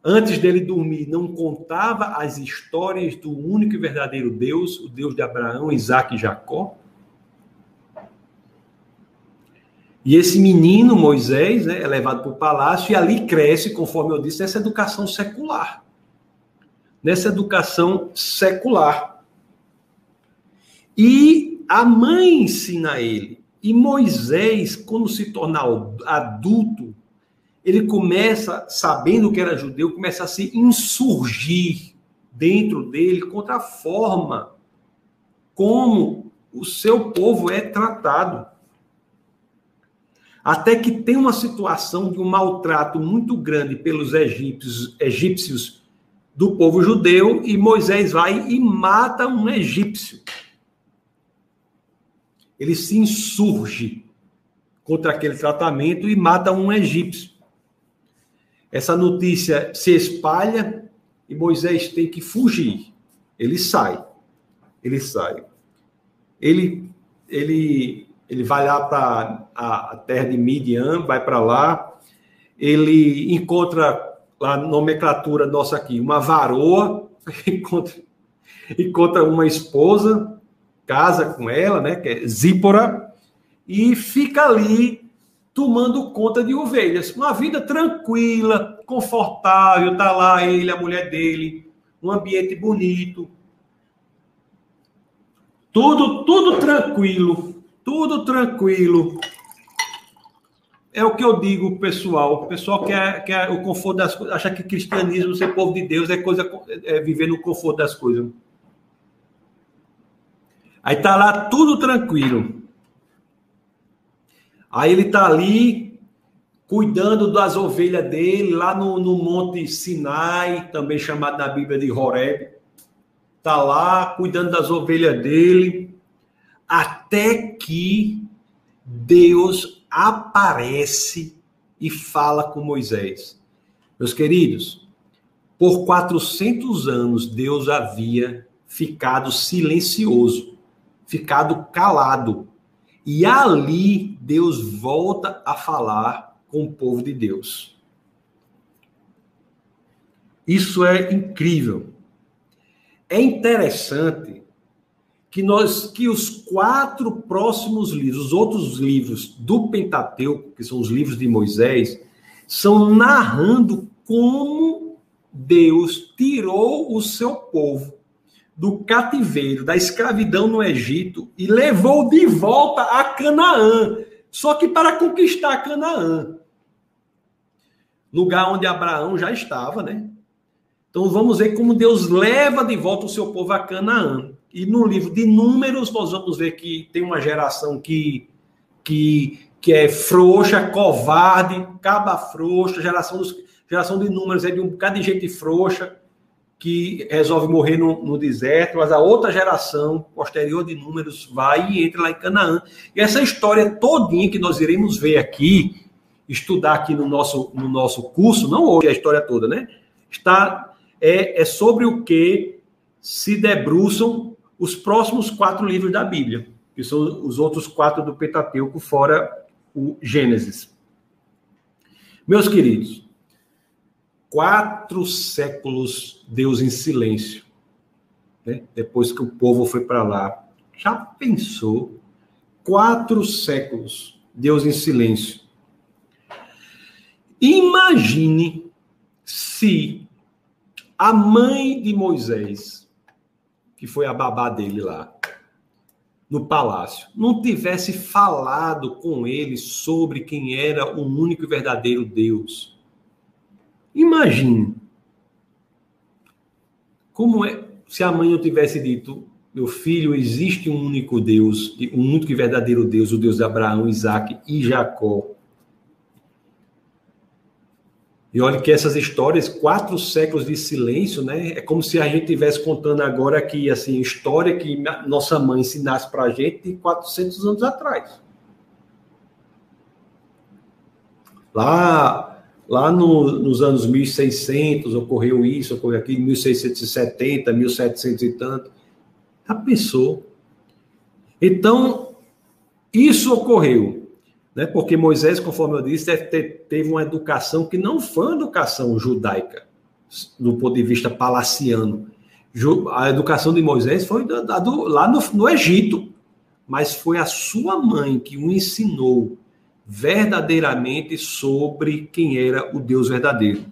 [SPEAKER 1] antes dele dormir, não contava as histórias do único e verdadeiro Deus, o Deus de Abraão, Isaac e Jacó? E esse menino, Moisés, né, é levado para o palácio e ali cresce, conforme eu disse, nessa educação secular. Nessa educação secular. E a mãe ensina a ele. E Moisés, quando se torna adulto, ele começa, sabendo que era judeu, começa a se insurgir dentro dele contra a forma como o seu povo é tratado. Até que tem uma situação de um maltrato muito grande pelos egípcios, egípcios do povo judeu e Moisés vai e mata um egípcio. Ele se insurge contra aquele tratamento e mata um egípcio. Essa notícia se espalha e Moisés tem que fugir. Ele sai. Ele sai. Ele ele ele vai lá para a terra de Midian, vai para lá, ele encontra lá nomenclatura nossa aqui, uma varoa, encontra, encontra uma esposa, casa com ela, né, que é Zípora, e fica ali tomando conta de ovelhas. Uma vida tranquila, confortável, tá lá ele, a mulher dele, um ambiente bonito. Tudo, tudo tranquilo, tudo tranquilo. É o que eu digo, pessoal. O pessoal quer, quer o conforto das coisas, acha que cristianismo, ser povo de Deus, é coisa é viver no conforto das coisas. Aí tá lá tudo tranquilo. Aí ele tá ali cuidando das ovelhas dele, lá no, no Monte Sinai, também chamado na Bíblia de Horeb. Tá lá cuidando das ovelhas dele até que Deus aparece e fala com Moisés. Meus queridos, por 400 anos Deus havia ficado silencioso, ficado calado. E ali Deus volta a falar com o povo de Deus. Isso é incrível. É interessante que nós que os quatro próximos livros, os outros livros do Pentateuco, que são os livros de Moisés, são narrando como Deus tirou o seu povo do cativeiro, da escravidão no Egito e levou de volta a Canaã, só que para conquistar Canaã, lugar onde Abraão já estava, né? Então vamos ver como Deus leva de volta o seu povo a Canaã. E no livro de Números, nós vamos ver que tem uma geração que, que, que é frouxa, covarde, caba frouxa, geração, dos, geração de Números é de um bocado de gente frouxa, que resolve morrer no, no, deserto, mas a outra geração, posterior de Números, vai e entra lá em Canaã. E essa história todinha que nós iremos ver aqui, estudar aqui no nosso, no nosso curso, não hoje a história toda, né? Está, é, é sobre o que se debruçam os próximos quatro livros da Bíblia, que são os outros quatro do Pentateuco, fora o Gênesis. Meus queridos, quatro séculos Deus em silêncio, né? depois que o povo foi para lá. Já pensou? Quatro séculos Deus em silêncio. Imagine se a mãe de Moisés que foi a babá dele lá, no palácio, não tivesse falado com ele sobre quem era o único e verdadeiro Deus. Imagine como é se a mãe não tivesse dito: meu filho, existe um único Deus, um único e verdadeiro Deus, o Deus de Abraão, Isaac e Jacó. E olha que essas histórias, quatro séculos de silêncio, né? É como se a gente estivesse contando agora aqui, assim, história que nossa mãe ensinasse para a gente de 400 anos atrás. Lá, lá no, nos anos 1600 ocorreu isso, ocorreu aqui, 1670, 1700 e tanto. Já pensou? Então, isso ocorreu né? porque Moisés, conforme eu disse, teve uma educação que não foi uma educação judaica, do ponto de vista palaciano. A educação de Moisés foi lá no, no Egito, mas foi a sua mãe que o ensinou verdadeiramente sobre quem era o Deus verdadeiro.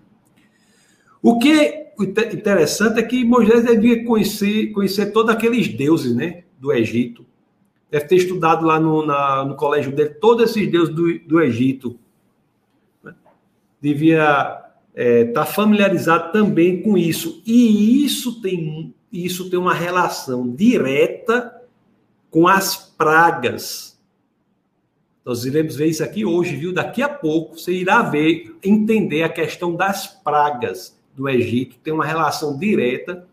[SPEAKER 1] O que é interessante é que Moisés devia conhecer, conhecer todos aqueles deuses né, do Egito. Deve ter estudado lá no, na, no colégio dele todos esses deuses do, do Egito. Devia estar é, tá familiarizado também com isso. E isso tem, isso tem uma relação direta com as pragas. Nós iremos ver isso aqui hoje, viu? Daqui a pouco você irá ver, entender a questão das pragas do Egito, tem uma relação direta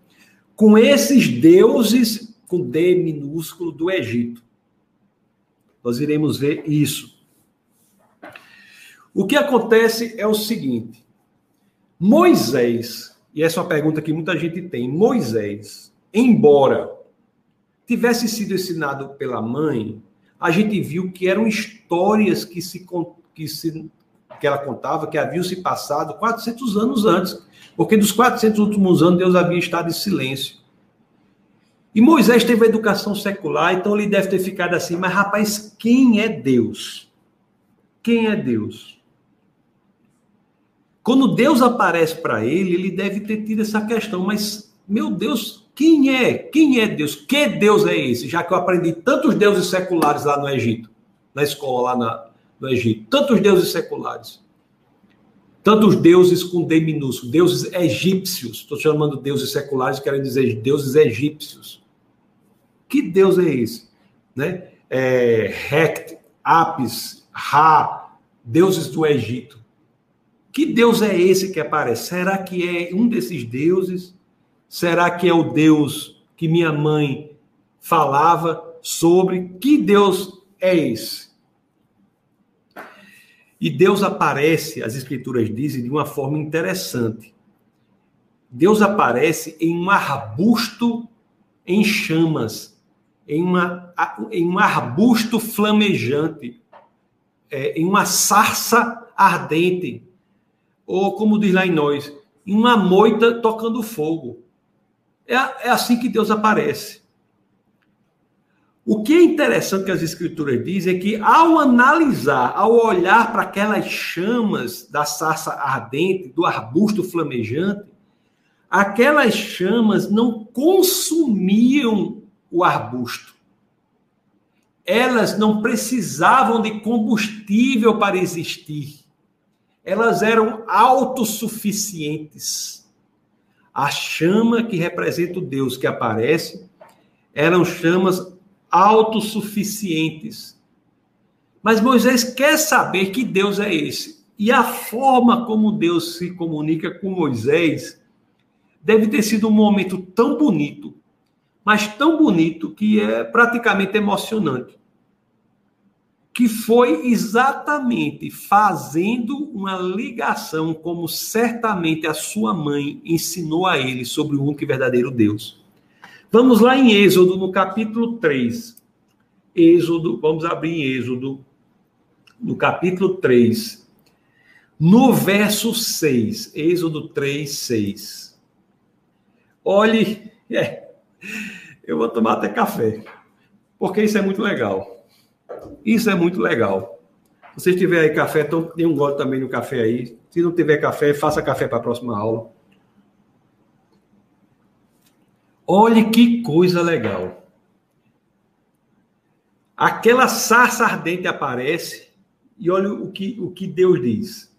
[SPEAKER 1] com esses deuses com D minúsculo do Egito. Nós iremos ver isso. O que acontece é o seguinte: Moisés, e essa é uma pergunta que muita gente tem, Moisés, embora tivesse sido ensinado pela mãe, a gente viu que eram histórias que se que se que ela contava que haviam se passado 400 anos antes, porque dos 400 últimos anos Deus havia estado em silêncio. E Moisés teve a educação secular, então ele deve ter ficado assim, mas rapaz, quem é Deus? Quem é Deus? Quando Deus aparece para ele, ele deve ter tido essa questão, mas meu Deus, quem é? Quem é Deus? Que Deus é esse? Já que eu aprendi tantos deuses seculares lá no Egito, na escola lá na, no Egito, tantos deuses seculares. Tantos deuses com D minúsculo, deuses egípcios. Estou chamando deuses seculares, quero dizer deuses egípcios. Que Deus é esse? Né? É, Hect, Apis, Ra, deuses do Egito. Que Deus é esse que aparece? Será que é um desses deuses? Será que é o Deus que minha mãe falava sobre? Que Deus é esse? E Deus aparece, as Escrituras dizem, de uma forma interessante. Deus aparece em um arbusto em chamas em, uma, em um arbusto flamejante, é, em uma sarça ardente, ou como diz lá em nós, em uma moita tocando fogo. É, é assim que Deus aparece. O que é interessante que as escrituras dizem é que ao analisar, ao olhar para aquelas chamas da sarça ardente, do arbusto flamejante, aquelas chamas não consumiam o arbusto. Elas não precisavam de combustível para existir. Elas eram autossuficientes. A chama que representa o Deus que aparece eram chamas autossuficientes. Mas Moisés quer saber que Deus é esse. E a forma como Deus se comunica com Moisés deve ter sido um momento tão bonito, mas tão bonito que é praticamente emocionante. Que foi exatamente fazendo uma ligação, como certamente a sua mãe ensinou a ele sobre o único e verdadeiro Deus. Vamos lá em Êxodo, no capítulo 3. Êxodo, vamos abrir em Êxodo, no capítulo 3, no verso 6. Êxodo 3, 6. Olhe, é, eu vou tomar até café, porque isso é muito legal. Isso é muito legal. Se você tiver aí café, então dê um gole também no café aí. Se não tiver café, faça café para a próxima aula. Olhe que coisa legal. Aquela sarça ardente aparece e olha o que, o que Deus diz.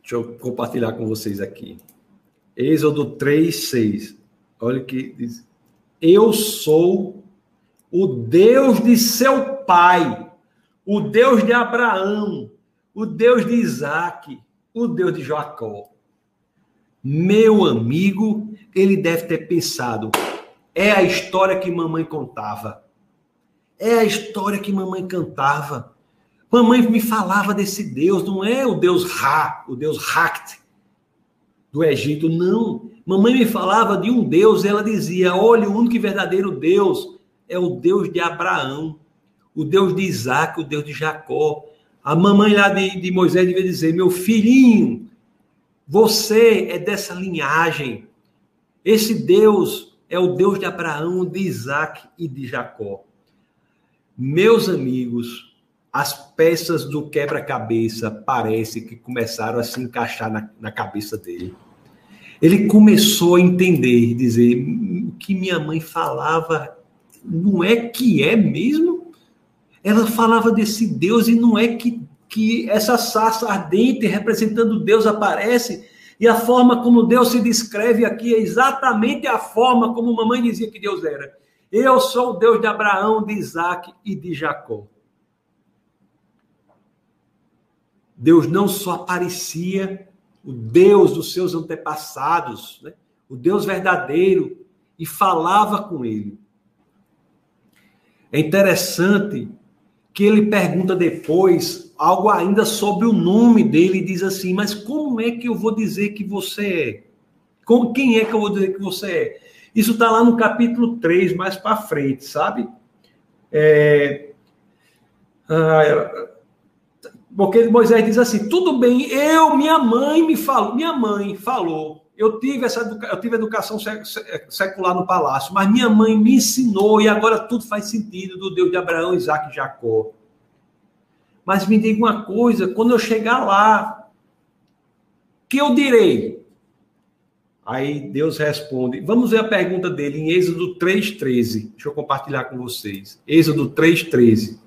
[SPEAKER 1] Deixa eu compartilhar com vocês aqui. Êxodo 3, 6. Olha que diz. Eu sou o Deus de seu pai, o Deus de Abraão, o Deus de Isaac, o Deus de Jacó. Meu amigo, ele deve ter pensado: é a história que mamãe contava. É a história que mamãe cantava. Mamãe me falava desse Deus, não é o Deus Ra, o Deus Hakt do Egito, não. Mamãe me falava de um Deus, ela dizia: olha, o único e verdadeiro Deus é o Deus de Abraão, o Deus de Isaac, o Deus de Jacó. A mamãe lá de, de Moisés devia dizer: meu filhinho, você é dessa linhagem. Esse Deus é o Deus de Abraão, de Isaac e de Jacó. Meus amigos, as peças do quebra-cabeça parece que começaram a se encaixar na, na cabeça dele. Ele começou a entender, dizer, o que minha mãe falava não é que é mesmo? Ela falava desse Deus e não é que, que essa sarça ardente representando Deus aparece e a forma como Deus se descreve aqui é exatamente a forma como mamãe dizia que Deus era. Eu sou o Deus de Abraão, de Isaac e de Jacó. Deus não só aparecia o Deus dos seus antepassados, né? o Deus verdadeiro, e falava com ele. É interessante que ele pergunta depois algo ainda sobre o nome dele e diz assim: Mas como é que eu vou dizer que você é? Com quem é que eu vou dizer que você é? Isso está lá no capítulo 3, mais para frente, sabe? É... Ah, porque Moisés diz assim: tudo bem, eu, minha mãe me falou, minha mãe falou, eu tive essa eu tive educação secular no palácio, mas minha mãe me ensinou e agora tudo faz sentido do Deus de Abraão, Isaac e Jacó. Mas me diga uma coisa, quando eu chegar lá, que eu direi? Aí Deus responde. Vamos ver a pergunta dele em Êxodo 3:13. Deixa eu compartilhar com vocês. Êxodo 3:13.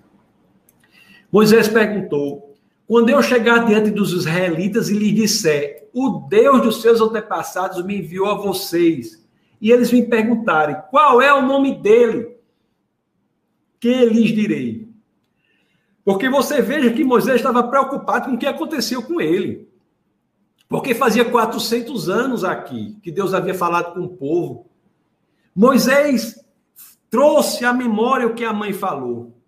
[SPEAKER 1] Moisés perguntou: Quando eu chegar diante dos israelitas e lhes disser: O Deus dos seus antepassados me enviou a vocês, e eles me perguntarem: Qual é o nome dele? Que lhes direi? Porque você veja que Moisés estava preocupado com o que aconteceu com ele. Porque fazia 400 anos aqui que Deus havia falado com o povo. Moisés trouxe à memória o que a mãe falou.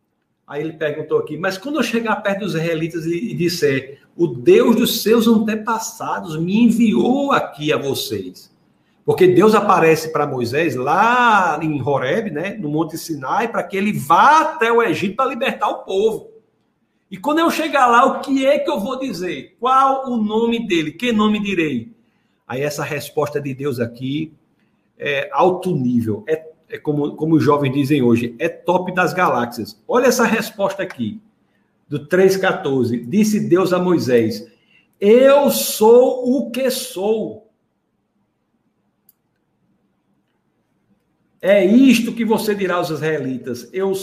[SPEAKER 1] Aí ele perguntou aqui, mas quando eu chegar perto dos israelitas e disser, o Deus dos seus antepassados me enviou aqui a vocês. Porque Deus aparece para Moisés lá em Horeb, né, no Monte Sinai, para que ele vá até o Egito para libertar o povo. E quando eu chegar lá, o que é que eu vou dizer? Qual o nome dele? Que nome direi? Aí essa resposta de Deus aqui é alto nível, é, é como, como os jovens dizem hoje, é top das galáxias. Olha essa resposta aqui, do 3,14. Disse Deus a Moisés: Eu sou o que sou. É isto que você dirá aos israelitas: Eu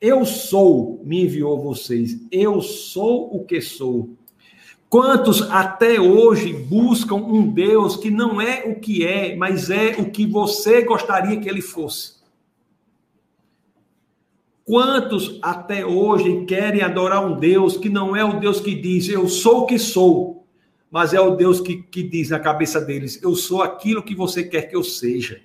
[SPEAKER 1] eu sou, me enviou vocês. Eu sou o que sou. Quantos até hoje buscam um Deus que não é o que é, mas é o que você gostaria que ele fosse? Quantos até hoje querem adorar um Deus que não é o Deus que diz eu sou o que sou, mas é o Deus que, que diz na cabeça deles eu sou aquilo que você quer que eu seja?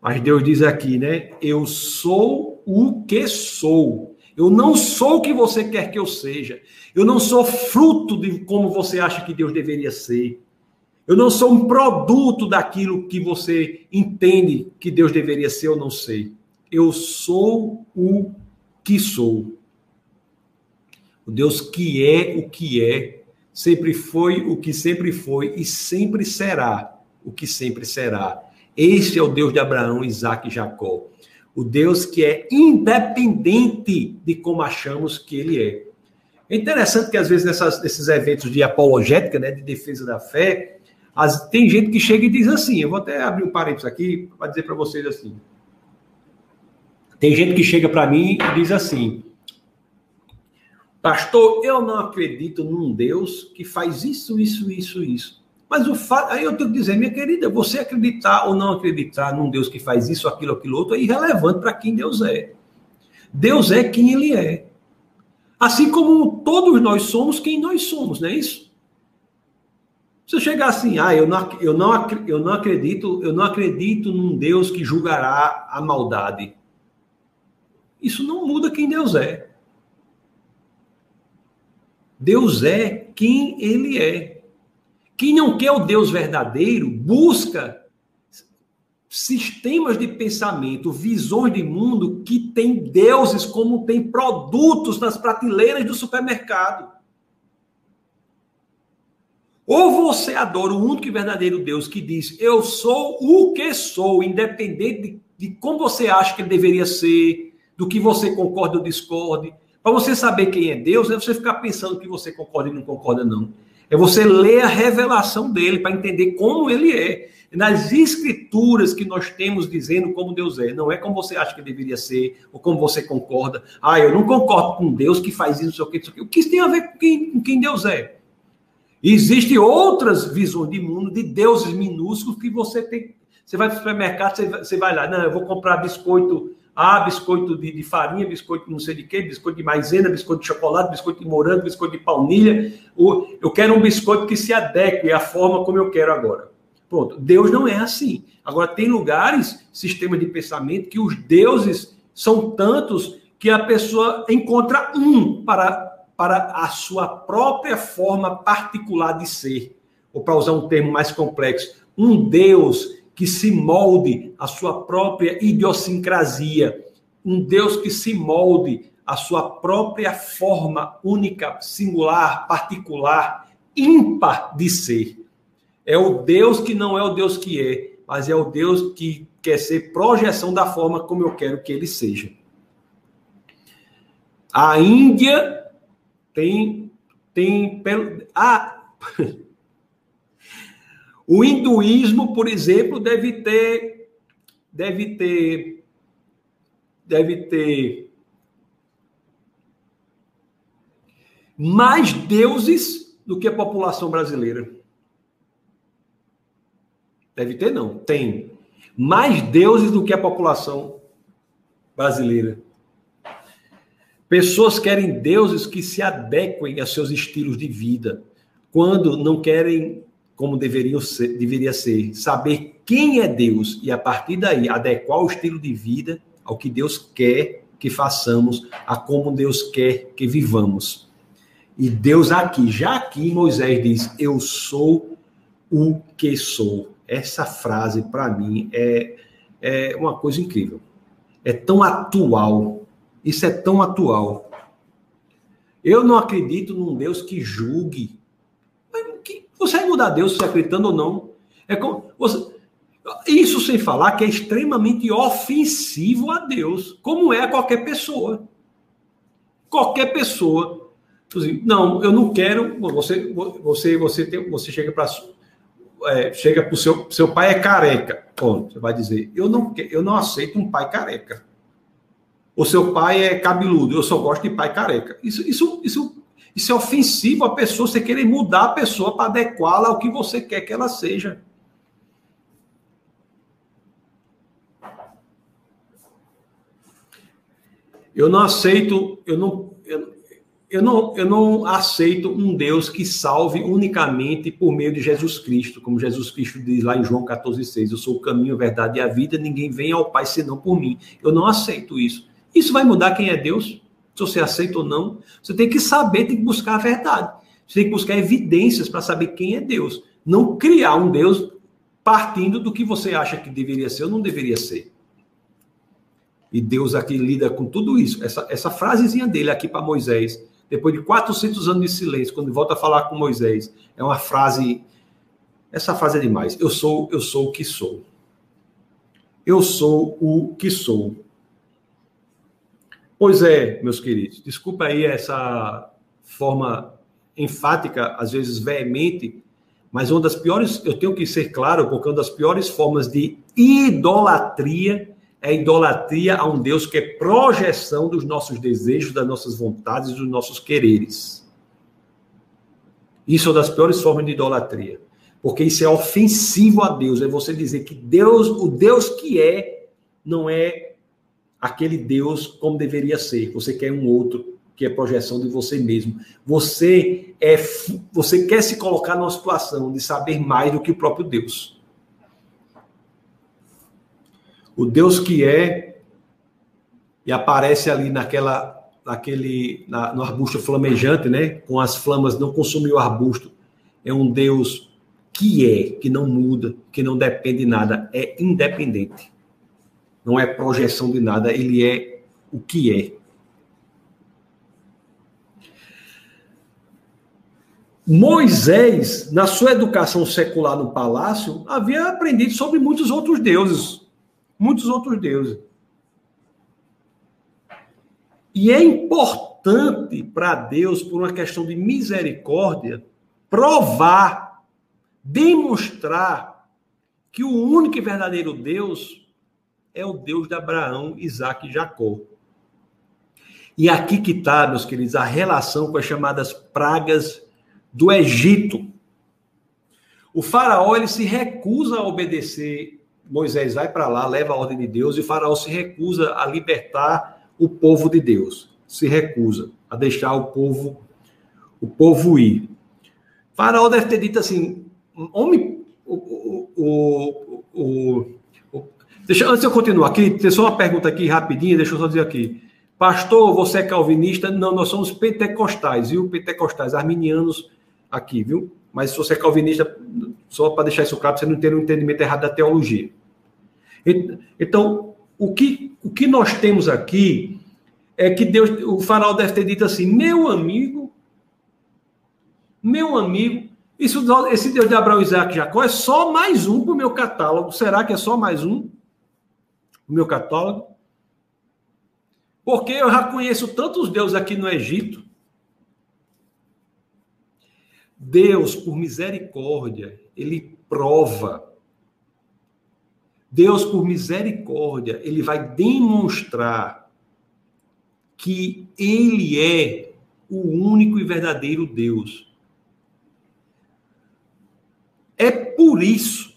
[SPEAKER 1] Mas Deus diz aqui, né? Eu sou o que sou. Eu não sou o que você quer que eu seja. Eu não sou fruto de como você acha que Deus deveria ser. Eu não sou um produto daquilo que você entende que Deus deveria ser ou não sei. Eu sou o que sou. O Deus que é o que é, sempre foi o que sempre foi e sempre será o que sempre será. Este é o Deus de Abraão, Isaac e Jacó. O Deus que é independente de como achamos que ele é. É interessante que, às vezes, nessas, nesses eventos de apologética, né, de defesa da fé, as, tem gente que chega e diz assim: eu vou até abrir um parênteses aqui para dizer para vocês assim. Tem gente que chega para mim e diz assim: Pastor, eu não acredito num Deus que faz isso, isso, isso, isso. Mas o fato, aí eu tenho que dizer, minha querida, você acreditar ou não acreditar num Deus que faz isso, aquilo, aquilo outro, é irrelevante para quem Deus é. Deus é quem ele é. Assim como todos nós somos quem nós somos, não é isso? Se eu chegar assim, ah, eu não, eu não, eu não acredito, eu não acredito num Deus que julgará a maldade. Isso não muda quem Deus é. Deus é quem ele é. Quem não quer o Deus verdadeiro busca sistemas de pensamento, visões de mundo que tem deuses como tem produtos nas prateleiras do supermercado. Ou você adora o único e verdadeiro Deus que diz: Eu sou o que sou, independente de de como você acha que ele deveria ser, do que você concorda ou discorde. Para você saber quem é Deus, é você ficar pensando que você concorda e não concorda, não. É você ler a revelação dele para entender como ele é. Nas escrituras que nós temos dizendo como Deus é. Não é como você acha que deveria ser, ou como você concorda. Ah, eu não concordo com Deus que faz isso, o que, isso, o que isso tem a ver com quem, com quem Deus é? Existem outras visões de mundo, de deuses minúsculos, que você tem. Você vai para o supermercado, você vai, você vai lá, não, eu vou comprar biscoito ah, biscoito de, de, farinha, biscoito não sei de quê, biscoito de maisena, biscoito de chocolate, biscoito de morango, biscoito de baunilha. Eu quero um biscoito que se adeque à forma como eu quero agora. Pronto. Deus não é assim. Agora, tem lugares, sistemas de pensamento, que os deuses são tantos que a pessoa encontra um para, para a sua própria forma particular de ser. Ou para usar um termo mais complexo, um Deus que se molde a sua própria idiosincrasia, um Deus que se molde a sua própria forma única, singular, particular, ímpar de ser. É o Deus que não é o Deus que é, mas é o Deus que quer ser projeção da forma como eu quero que ele seja. A Índia tem tem a O hinduísmo, por exemplo, deve ter deve ter deve ter mais deuses do que a população brasileira. Deve ter não, tem mais deuses do que a população brasileira. Pessoas querem deuses que se adequem a seus estilos de vida, quando não querem como deveriam ser, deveria ser, saber quem é Deus e a partir daí adequar o estilo de vida ao que Deus quer que façamos, a como Deus quer que vivamos. E Deus aqui, já aqui Moisés diz: Eu sou o que sou. Essa frase para mim é, é uma coisa incrível. É tão atual. Isso é tão atual. Eu não acredito num Deus que julgue você vai mudar Deus, você acreditando ou não. É como, você, isso sem falar que é extremamente ofensivo a Deus, como é a qualquer pessoa. Qualquer pessoa. Assim, não, eu não quero. Você, você, você, tem, você chega para é, chega para o seu, seu pai é careca. Ponto. Você vai dizer, eu não, eu não aceito um pai careca. O seu pai é cabeludo, eu só gosto de pai careca. Isso, isso, isso isso é ofensivo à pessoa, você querer mudar a pessoa para adequá-la ao que você quer que ela seja. Eu não aceito, eu não, eu, eu, não, eu não aceito um Deus que salve unicamente por meio de Jesus Cristo, como Jesus Cristo diz lá em João 14,6. Eu sou o caminho, a verdade e a vida, ninguém vem ao Pai senão por mim. Eu não aceito isso. Isso vai mudar quem é Deus? Se você aceita ou não. Você tem que saber, tem que buscar a verdade. Você tem que buscar evidências para saber quem é Deus. Não criar um Deus partindo do que você acha que deveria ser ou não deveria ser. E Deus aqui lida com tudo isso. Essa, essa frasezinha dele aqui para Moisés, depois de 400 anos de silêncio, quando volta a falar com Moisés, é uma frase. Essa frase é demais. Eu sou, eu sou o que sou. Eu sou o que sou. Pois é, meus queridos, desculpa aí essa forma enfática, às vezes veemente, mas uma das piores, eu tenho que ser claro, porque uma das piores formas de idolatria é idolatria a um Deus que é projeção dos nossos desejos, das nossas vontades, dos nossos quereres. Isso é uma das piores formas de idolatria, porque isso é ofensivo a Deus, é você dizer que Deus, o Deus que é, não é aquele Deus como deveria ser. Você quer um outro que é projeção de você mesmo. Você é você quer se colocar numa situação de saber mais do que o próprio Deus. O Deus que é e aparece ali naquela naquele na, no arbusto flamejante, né? Com as flamas não consumiu o arbusto. É um Deus que é, que não muda, que não depende de nada, é independente não é projeção de nada, ele é o que é. Moisés, na sua educação secular no palácio, havia aprendido sobre muitos outros deuses, muitos outros deuses. E é importante para Deus, por uma questão de misericórdia, provar, demonstrar que o único e verdadeiro Deus é o Deus de Abraão, Isaac e Jacó. E aqui que está, meus queridos, a relação com as chamadas pragas do Egito. O faraó ele se recusa a obedecer. Moisés vai para lá, leva a ordem de Deus, e o faraó se recusa a libertar o povo de Deus. Se recusa a deixar o povo o povo ir. O faraó deve ter dito assim: homem, o, o, o, o, deixa, antes eu continuar aqui, tem só uma pergunta aqui rapidinho, deixa eu só dizer aqui. Pastor, você é calvinista? Não, nós somos pentecostais, viu? Pentecostais, arminianos aqui, viu? Mas se você é calvinista, só para deixar isso claro, você não ter um entendimento errado da teologia. Então, o que, o que nós temos aqui é que Deus, o faraó deve ter dito assim: meu amigo, meu amigo, isso, esse Deus de Abraão, Isaac e Jacó é só mais um para o meu catálogo. Será que é só mais um? O meu catálogo? Porque eu já conheço tantos deuses aqui no Egito. Deus, por misericórdia, ele prova. Deus, por misericórdia, ele vai demonstrar que ele é o único e verdadeiro Deus. É por isso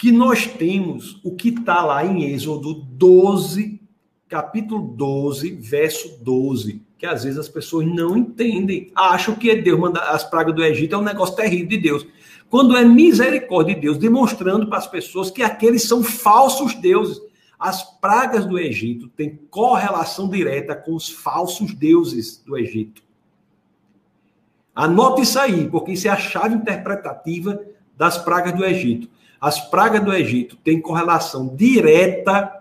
[SPEAKER 1] que nós temos o que está lá em Êxodo 12, capítulo 12, verso 12, que às vezes as pessoas não entendem, acham que Deus manda as pragas do Egito é um negócio terrível de Deus, quando é misericórdia de Deus demonstrando para as pessoas que aqueles são falsos deuses. As pragas do Egito têm correlação direta com os falsos deuses do Egito. Anote isso aí, porque isso é a chave interpretativa das pragas do Egito. As pragas do Egito têm correlação direta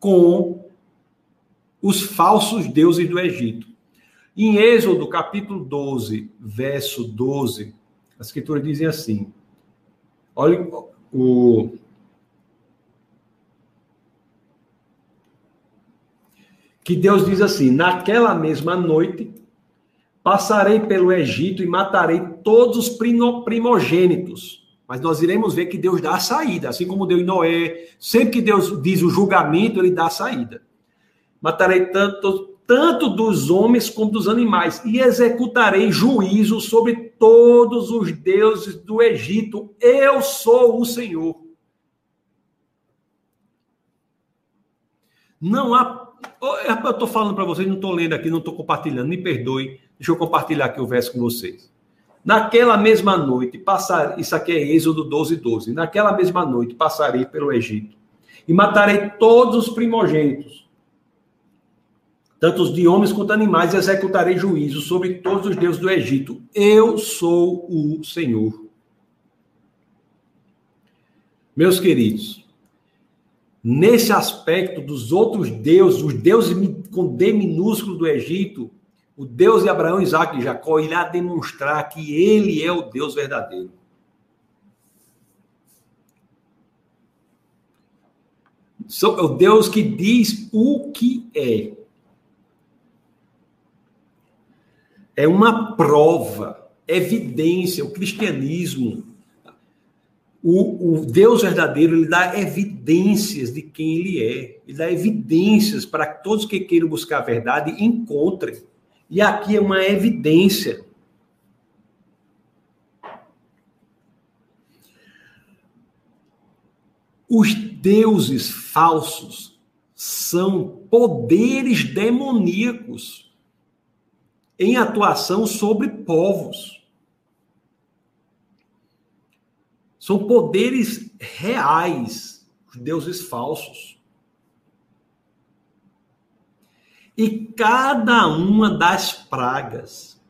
[SPEAKER 1] com os falsos deuses do Egito. Em Êxodo, capítulo 12, verso 12, as escrituras dizem assim: olha o. Que Deus diz assim: naquela mesma noite passarei pelo Egito e matarei todos os primogênitos. Mas nós iremos ver que Deus dá a saída, assim como deu em Noé. Sempre que Deus diz o julgamento, ele dá a saída matarei tanto, tanto dos homens como dos animais, e executarei juízo sobre todos os deuses do Egito. Eu sou o Senhor. Não há. Eu estou falando para vocês, não estou lendo aqui, não estou compartilhando, me perdoe. Deixa eu compartilhar aqui o verso com vocês. Naquela mesma noite, passar, isso aqui é Êxodo 12, 12. Naquela mesma noite, passarei pelo Egito e matarei todos os primogênitos tanto os de homens quanto animais, e executarei juízo sobre todos os deuses do Egito. Eu sou o Senhor. Meus queridos, nesse aspecto dos outros deuses, os deuses com D minúsculo do Egito, o Deus de Abraão, Isaac e Jacó irá demonstrar que ele é o Deus verdadeiro. É o Deus que diz o que é. é uma prova, evidência. O cristianismo, o, o, Deus verdadeiro, ele dá evidências de quem ele é. Ele dá evidências para que todos que queiram buscar a verdade encontrem. E aqui é uma evidência. Os deuses falsos são poderes demoníacos em atuação sobre povos. São poderes reais, os deuses falsos. E cada uma das pragas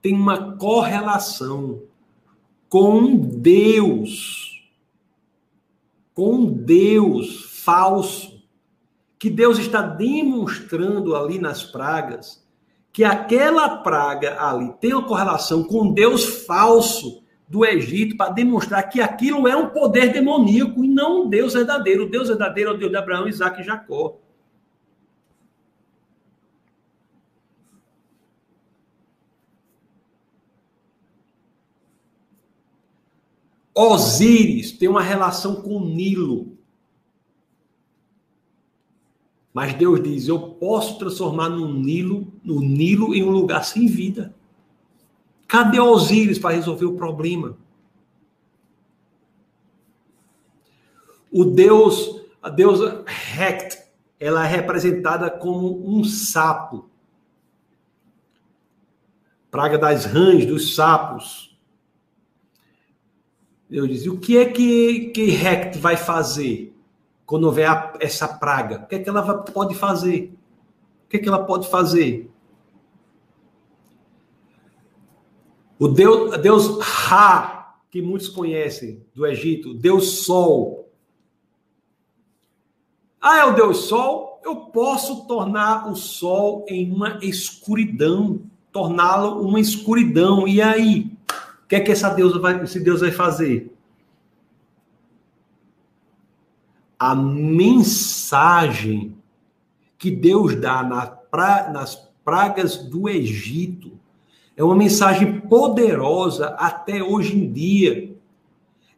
[SPEAKER 1] tem uma correlação com Deus, com Deus falso, que Deus está demonstrando ali nas pragas que aquela praga ali tem uma correlação com Deus falso do Egito para demonstrar que aquilo é um poder demoníaco e não um Deus verdadeiro. O Deus verdadeiro é o Deus de Abraão, Isaac e Jacó. Osíris tem uma relação com Nilo. Mas Deus diz: Eu posso transformar no Nilo, no Nilo em um lugar sem vida. Cadê Osíris para resolver o problema? O Deus, a deusa Hect, ela é representada como um sapo. Praga das rãs, dos sapos. Deus diz: o que é que, que Hect vai fazer quando houver a, essa praga? O que é que ela pode fazer? O que é que ela pode fazer? O Deus, Deus Ra, que muitos conhecem do Egito, Deus Sol. Ah, é o Deus Sol? Eu posso tornar o Sol em uma escuridão, torná-lo uma escuridão. E aí? Que é que essa deusa vai, esse Deus vai fazer? A mensagem que Deus dá na pra, nas pragas do Egito é uma mensagem poderosa até hoje em dia.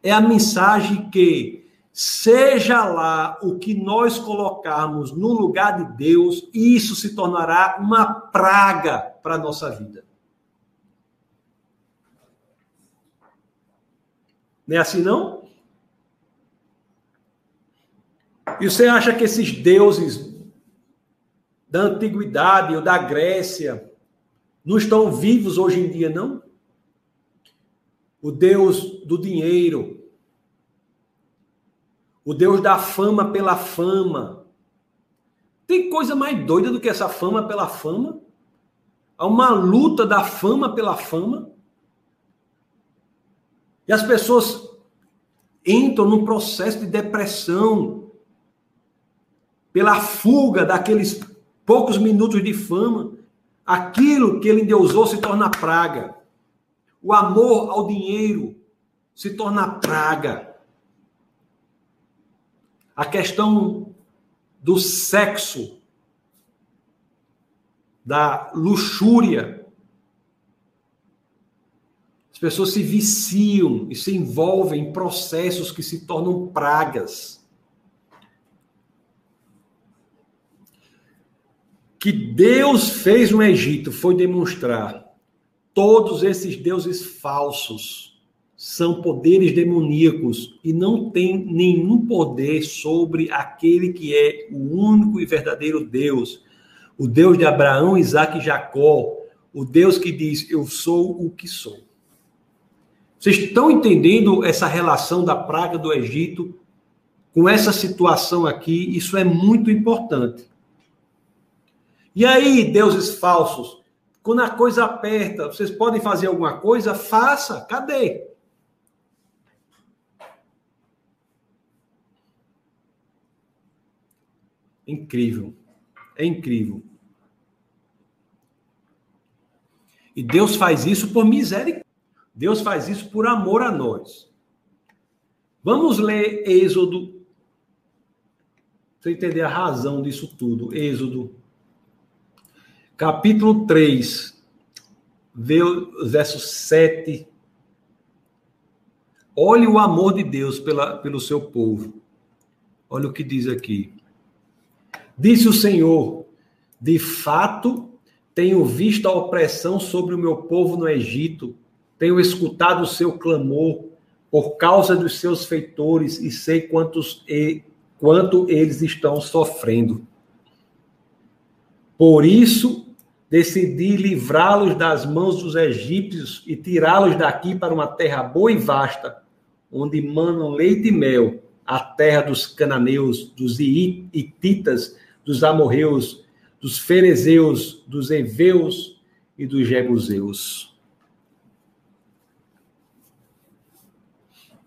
[SPEAKER 1] É a mensagem que, seja lá o que nós colocarmos no lugar de Deus, isso se tornará uma praga para a nossa vida. Não é assim, não? E você acha que esses deuses da antiguidade ou da Grécia, não estão vivos hoje em dia, não? O Deus do dinheiro, o Deus da fama pela fama. Tem coisa mais doida do que essa fama pela fama? Há uma luta da fama pela fama. E as pessoas entram num processo de depressão pela fuga daqueles poucos minutos de fama. Aquilo que ele endeusou se torna praga. O amor ao dinheiro se torna praga. A questão do sexo, da luxúria. As pessoas se viciam e se envolvem em processos que se tornam pragas. que Deus fez no Egito foi demonstrar todos esses deuses falsos são poderes demoníacos e não têm nenhum poder sobre aquele que é o único e verdadeiro Deus, o Deus de Abraão, Isaac e Jacó, o Deus que diz: Eu sou o que sou. Vocês estão entendendo essa relação da praga do Egito com essa situação aqui? Isso é muito importante. E aí, deuses falsos, quando a coisa aperta, vocês podem fazer alguma coisa? Faça. Cadê? Incrível. É incrível. E Deus faz isso por misericórdia. Deus faz isso por amor a nós. Vamos ler Êxodo. Você entender a razão disso tudo. Êxodo capítulo 3, verso 7. Olhe o amor de Deus pela, pelo seu povo. Olha o que diz aqui. Disse o Senhor: De fato, tenho visto a opressão sobre o meu povo no Egito, tenho escutado o seu clamor por causa dos seus feitores e sei quantos e, quanto eles estão sofrendo. Por isso decidi livrá-los das mãos dos egípcios e tirá-los daqui para uma terra boa e vasta, onde manam leite e mel, a terra dos cananeus, dos hititas, dos amorreus, dos ferezeus, dos heveus e dos jebuseus.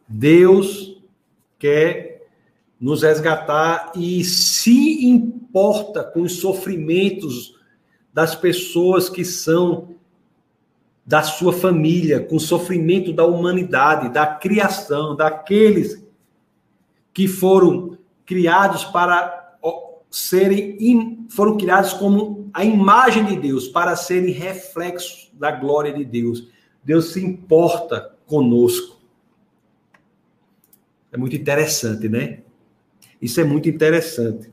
[SPEAKER 1] Deus quer nos resgatar e se importa com os sofrimentos das pessoas que são da sua família, com o sofrimento da humanidade, da criação, daqueles que foram criados para serem foram criados como a imagem de Deus, para serem reflexos da glória de Deus. Deus se importa conosco. É muito interessante, né? Isso é muito interessante.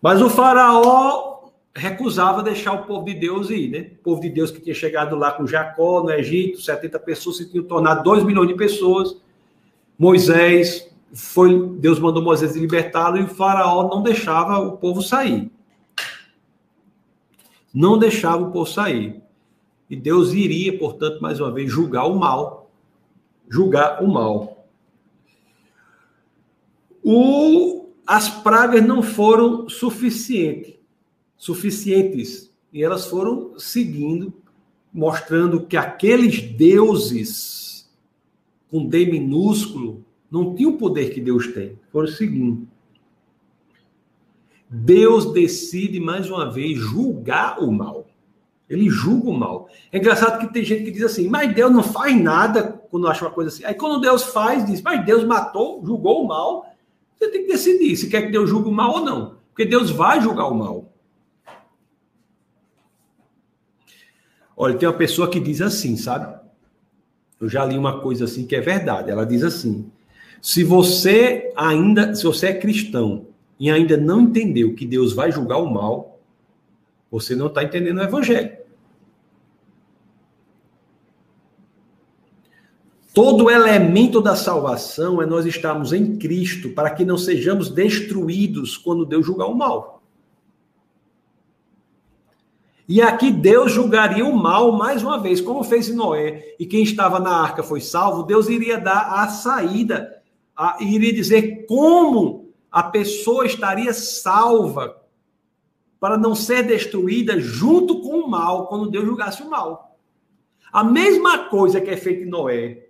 [SPEAKER 1] Mas o faraó recusava deixar o povo de Deus ir, né? O povo de Deus que tinha chegado lá com Jacó no Egito, 70 pessoas, se tinham tornado 2 milhões de pessoas. Moisés foi, Deus mandou Moisés libertá-lo e o faraó não deixava o povo sair. Não deixava o povo sair. E Deus iria, portanto, mais uma vez, julgar o mal. Julgar o mal. O, as pragas não foram suficientes suficientes. E elas foram seguindo, mostrando que aqueles deuses com D minúsculo não tinham o poder que Deus tem. Foram seguindo. Deus decide mais uma vez julgar o mal. Ele julga o mal. É engraçado que tem gente que diz assim, mas Deus não faz nada quando acha uma coisa assim. Aí quando Deus faz, diz, mas Deus matou, julgou o mal. Você tem que decidir se quer que Deus julgue o mal ou não. Porque Deus vai julgar o mal. Olha, tem uma pessoa que diz assim, sabe? Eu já li uma coisa assim que é verdade. Ela diz assim: se você ainda, se você é cristão e ainda não entendeu que Deus vai julgar o mal, você não está entendendo o evangelho. Todo elemento da salvação é nós estarmos em Cristo para que não sejamos destruídos quando Deus julgar o mal. E aqui Deus julgaria o mal mais uma vez, como fez Noé, e quem estava na arca foi salvo, Deus iria dar a saída, a, iria dizer como a pessoa estaria salva para não ser destruída junto com o mal, quando Deus julgasse o mal. A mesma coisa que é feita em Noé,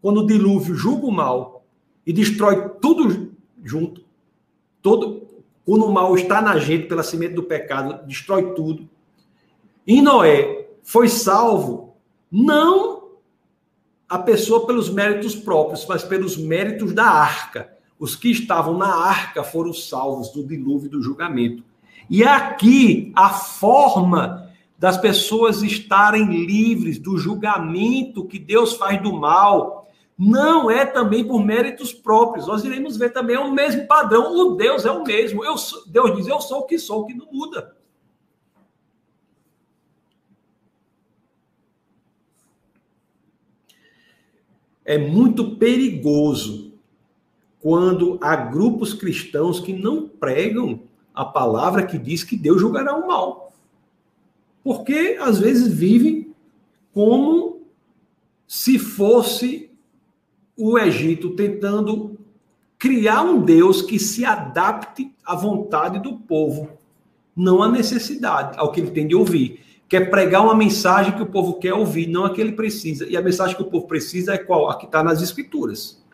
[SPEAKER 1] quando o dilúvio julga o mal e destrói tudo junto, todo, quando o mal está na gente pela semente do pecado, destrói tudo. E Noé foi salvo não a pessoa pelos méritos próprios, mas pelos méritos da arca. Os que estavam na arca foram salvos do dilúvio do julgamento. E aqui a forma das pessoas estarem livres do julgamento que Deus faz do mal não é também por méritos próprios. Nós iremos ver também o mesmo padrão. O Deus é o mesmo. Eu sou, Deus diz: Eu sou o que sou, o que não muda. é muito perigoso quando há grupos cristãos que não pregam a palavra que diz que Deus julgará o mal. Porque às vezes vivem como se fosse o Egito tentando criar um Deus que se adapte à vontade do povo, não à necessidade, ao que ele tem de ouvir quer pregar uma mensagem que o povo quer ouvir, não a que ele precisa. E a mensagem que o povo precisa é qual? A que está nas Escrituras.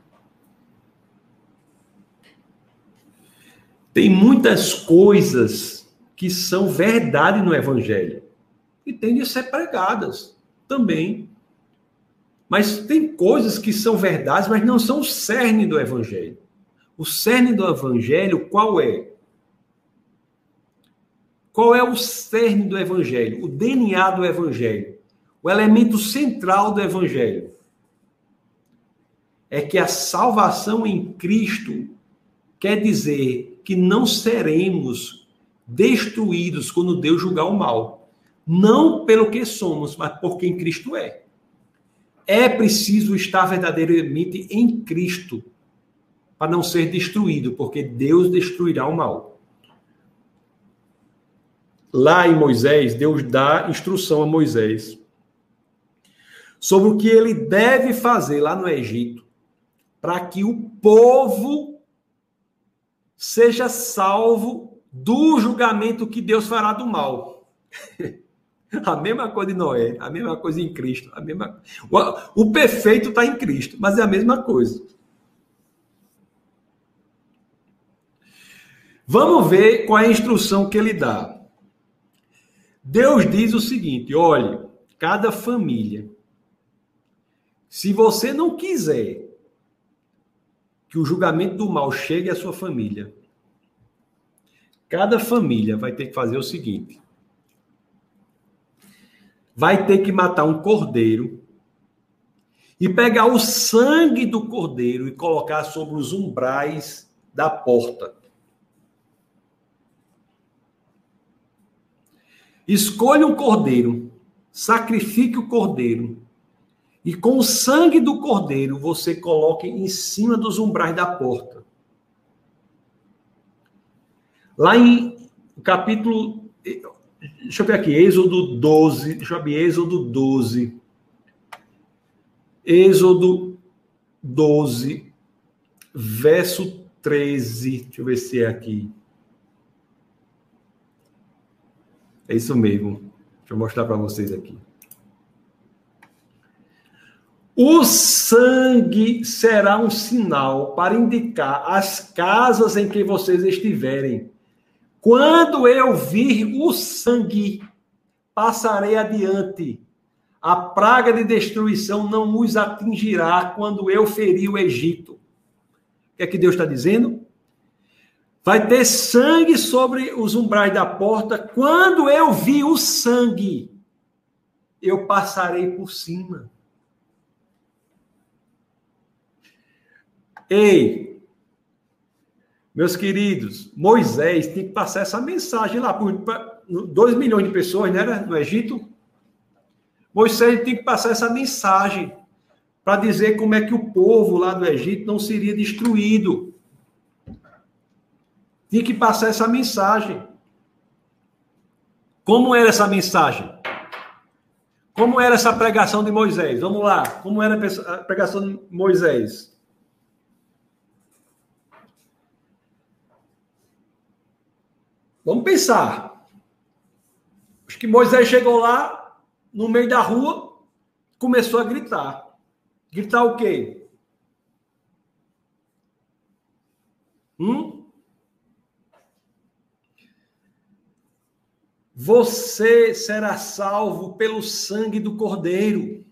[SPEAKER 1] Tem muitas coisas que são verdade no Evangelho e têm de ser pregadas também. Mas tem coisas que são verdades, mas não são o cerne do Evangelho. O cerne do Evangelho qual é? Qual é o cerne do evangelho? O DNA do evangelho? O elemento central do evangelho? É que a salvação em Cristo quer dizer que não seremos destruídos quando Deus julgar o mal. Não pelo que somos, mas por quem Cristo é. É preciso estar verdadeiramente em Cristo para não ser destruído, porque Deus destruirá o mal. Lá em Moisés, Deus dá instrução a Moisés sobre o que ele deve fazer lá no Egito para que o povo seja salvo do julgamento que Deus fará do mal. A mesma coisa de Noé, a mesma coisa em Cristo, a mesma o, o perfeito está em Cristo, mas é a mesma coisa. Vamos ver qual é a instrução que ele dá. Deus diz o seguinte: olhe, cada família, se você não quiser que o julgamento do mal chegue à sua família, cada família vai ter que fazer o seguinte: vai ter que matar um cordeiro e pegar o sangue do cordeiro e colocar sobre os umbrais da porta. Escolha um cordeiro, sacrifique o cordeiro e com o sangue do cordeiro você coloque em cima dos umbrais da porta. Lá em capítulo. Deixa eu ver aqui, Êxodo 12. Deixa eu ver, Êxodo 12. Êxodo 12, verso 13. Deixa eu ver se é aqui. É isso mesmo. Deixa eu mostrar para vocês aqui. O sangue será um sinal para indicar as casas em que vocês estiverem. Quando eu vir o sangue, passarei adiante. A praga de destruição não os atingirá quando eu ferir o Egito. O que é que Deus está dizendo? Vai ter sangue sobre os umbrais da porta. Quando eu vi o sangue, eu passarei por cima. Ei, meus queridos, Moisés tem que passar essa mensagem lá por 2 milhões de pessoas, né, no Egito. Moisés tem que passar essa mensagem para dizer como é que o povo lá do Egito não seria destruído. Tinha que passar essa mensagem. Como era essa mensagem? Como era essa pregação de Moisés? Vamos lá. Como era a pregação de Moisés? Vamos pensar. Acho que Moisés chegou lá, no meio da rua, começou a gritar. Gritar o quê? Hum? Você será salvo pelo sangue do Cordeiro.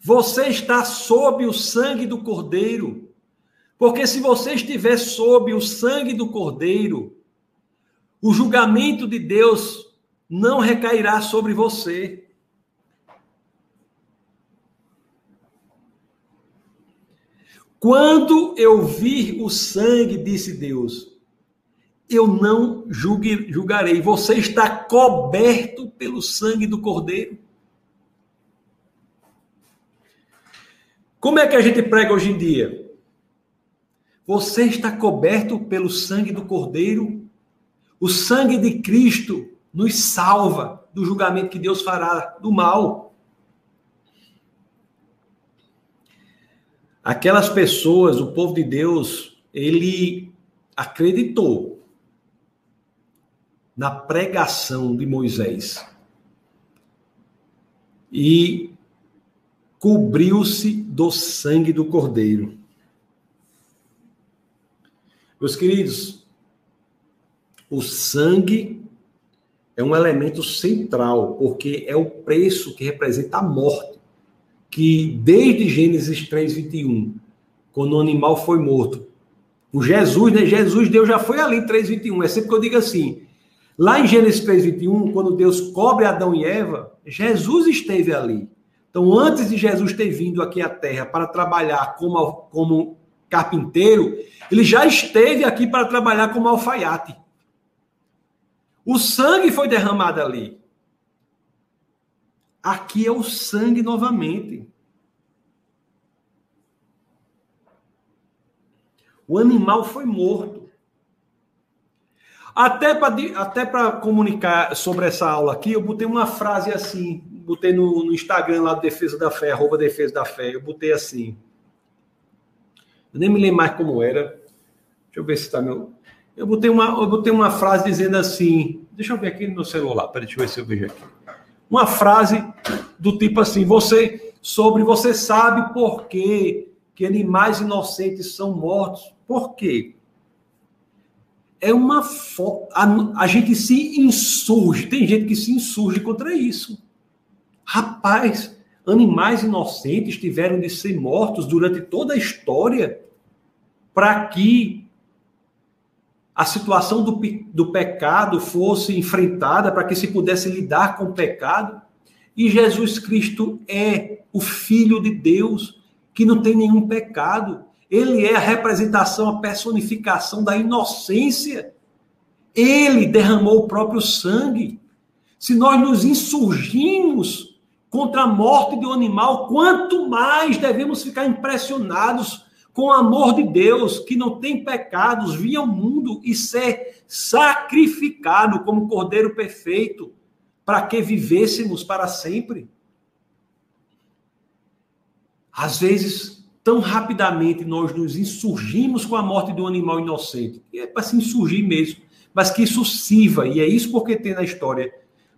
[SPEAKER 1] Você está sob o sangue do Cordeiro. Porque se você estiver sob o sangue do Cordeiro, o julgamento de Deus não recairá sobre você. Quando eu vir o sangue, disse Deus, eu não julgue, julgarei. Você está coberto pelo sangue do Cordeiro. Como é que a gente prega hoje em dia? Você está coberto pelo sangue do Cordeiro. O sangue de Cristo nos salva do julgamento que Deus fará do mal. Aquelas pessoas, o povo de Deus, ele acreditou na pregação de Moisés e cobriu-se do sangue do Cordeiro. Meus queridos, o sangue é um elemento central, porque é o preço que representa a morte. Que desde Gênesis 3:21, quando o animal foi morto, o Jesus, né? Jesus, Deus já foi ali em 3:21. É sempre que eu digo assim, lá em Gênesis 3:21, quando Deus cobre Adão e Eva, Jesus esteve ali. Então, antes de Jesus ter vindo aqui à Terra para trabalhar como, como carpinteiro, ele já esteve aqui para trabalhar como alfaiate. O sangue foi derramado ali. Aqui é o sangue novamente. O animal foi morto. Até para até comunicar sobre essa aula aqui, eu botei uma frase assim, botei no, no Instagram lá Defesa da Fé, arroba Defesa da Fé, eu botei assim. Eu nem me lembro mais como era. Deixa eu ver se está meu. Eu botei, uma, eu botei uma frase dizendo assim. Deixa eu ver aqui no meu celular. Peraí, deixa eu ver se eu vejo aqui. Uma frase do tipo assim: você sobre você sabe por que, que animais inocentes são mortos. Por quê? é uma a, a gente se insurge, tem gente que se insurge contra isso. Rapaz, animais inocentes tiveram de ser mortos durante toda a história para que a situação do, do pecado fosse enfrentada, para que se pudesse lidar com o pecado. E Jesus Cristo é o Filho de Deus, que não tem nenhum pecado. Ele é a representação, a personificação da inocência. Ele derramou o próprio sangue. Se nós nos insurgimos contra a morte de um animal, quanto mais devemos ficar impressionados com amor de Deus, que não tem pecados, vir ao mundo e ser sacrificado como cordeiro perfeito, para que vivêssemos para sempre. Às vezes, tão rapidamente nós nos insurgimos com a morte de um animal inocente. E é para se insurgir mesmo, mas que isso sirva, e é isso porque tem na história,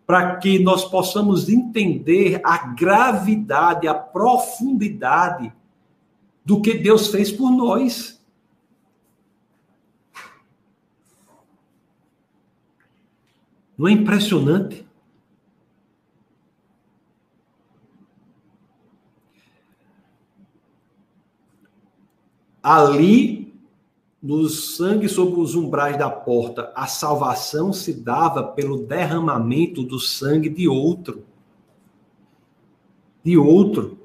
[SPEAKER 1] para que nós possamos entender a gravidade, a profundidade do que Deus fez por nós. Não é impressionante? Ali, no sangue sobre os umbrais da porta, a salvação se dava pelo derramamento do sangue de outro. De outro.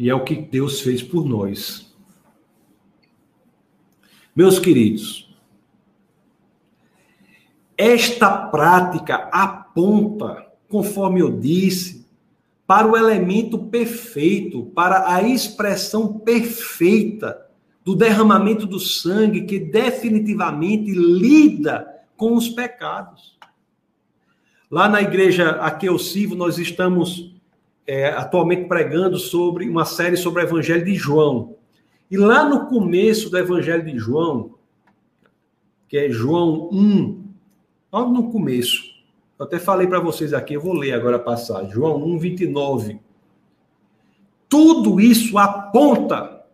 [SPEAKER 1] E é o que Deus fez por nós. Meus queridos, esta prática aponta, conforme eu disse, para o elemento perfeito, para a expressão perfeita do derramamento do sangue que definitivamente lida com os pecados. Lá na igreja a que eu sirvo, nós estamos é, atualmente pregando sobre uma série sobre o Evangelho de João. E lá no começo do Evangelho de João, que é João 1, logo no começo, eu até falei para vocês aqui, eu vou ler agora a passagem. João 1, 29. Tudo isso aponta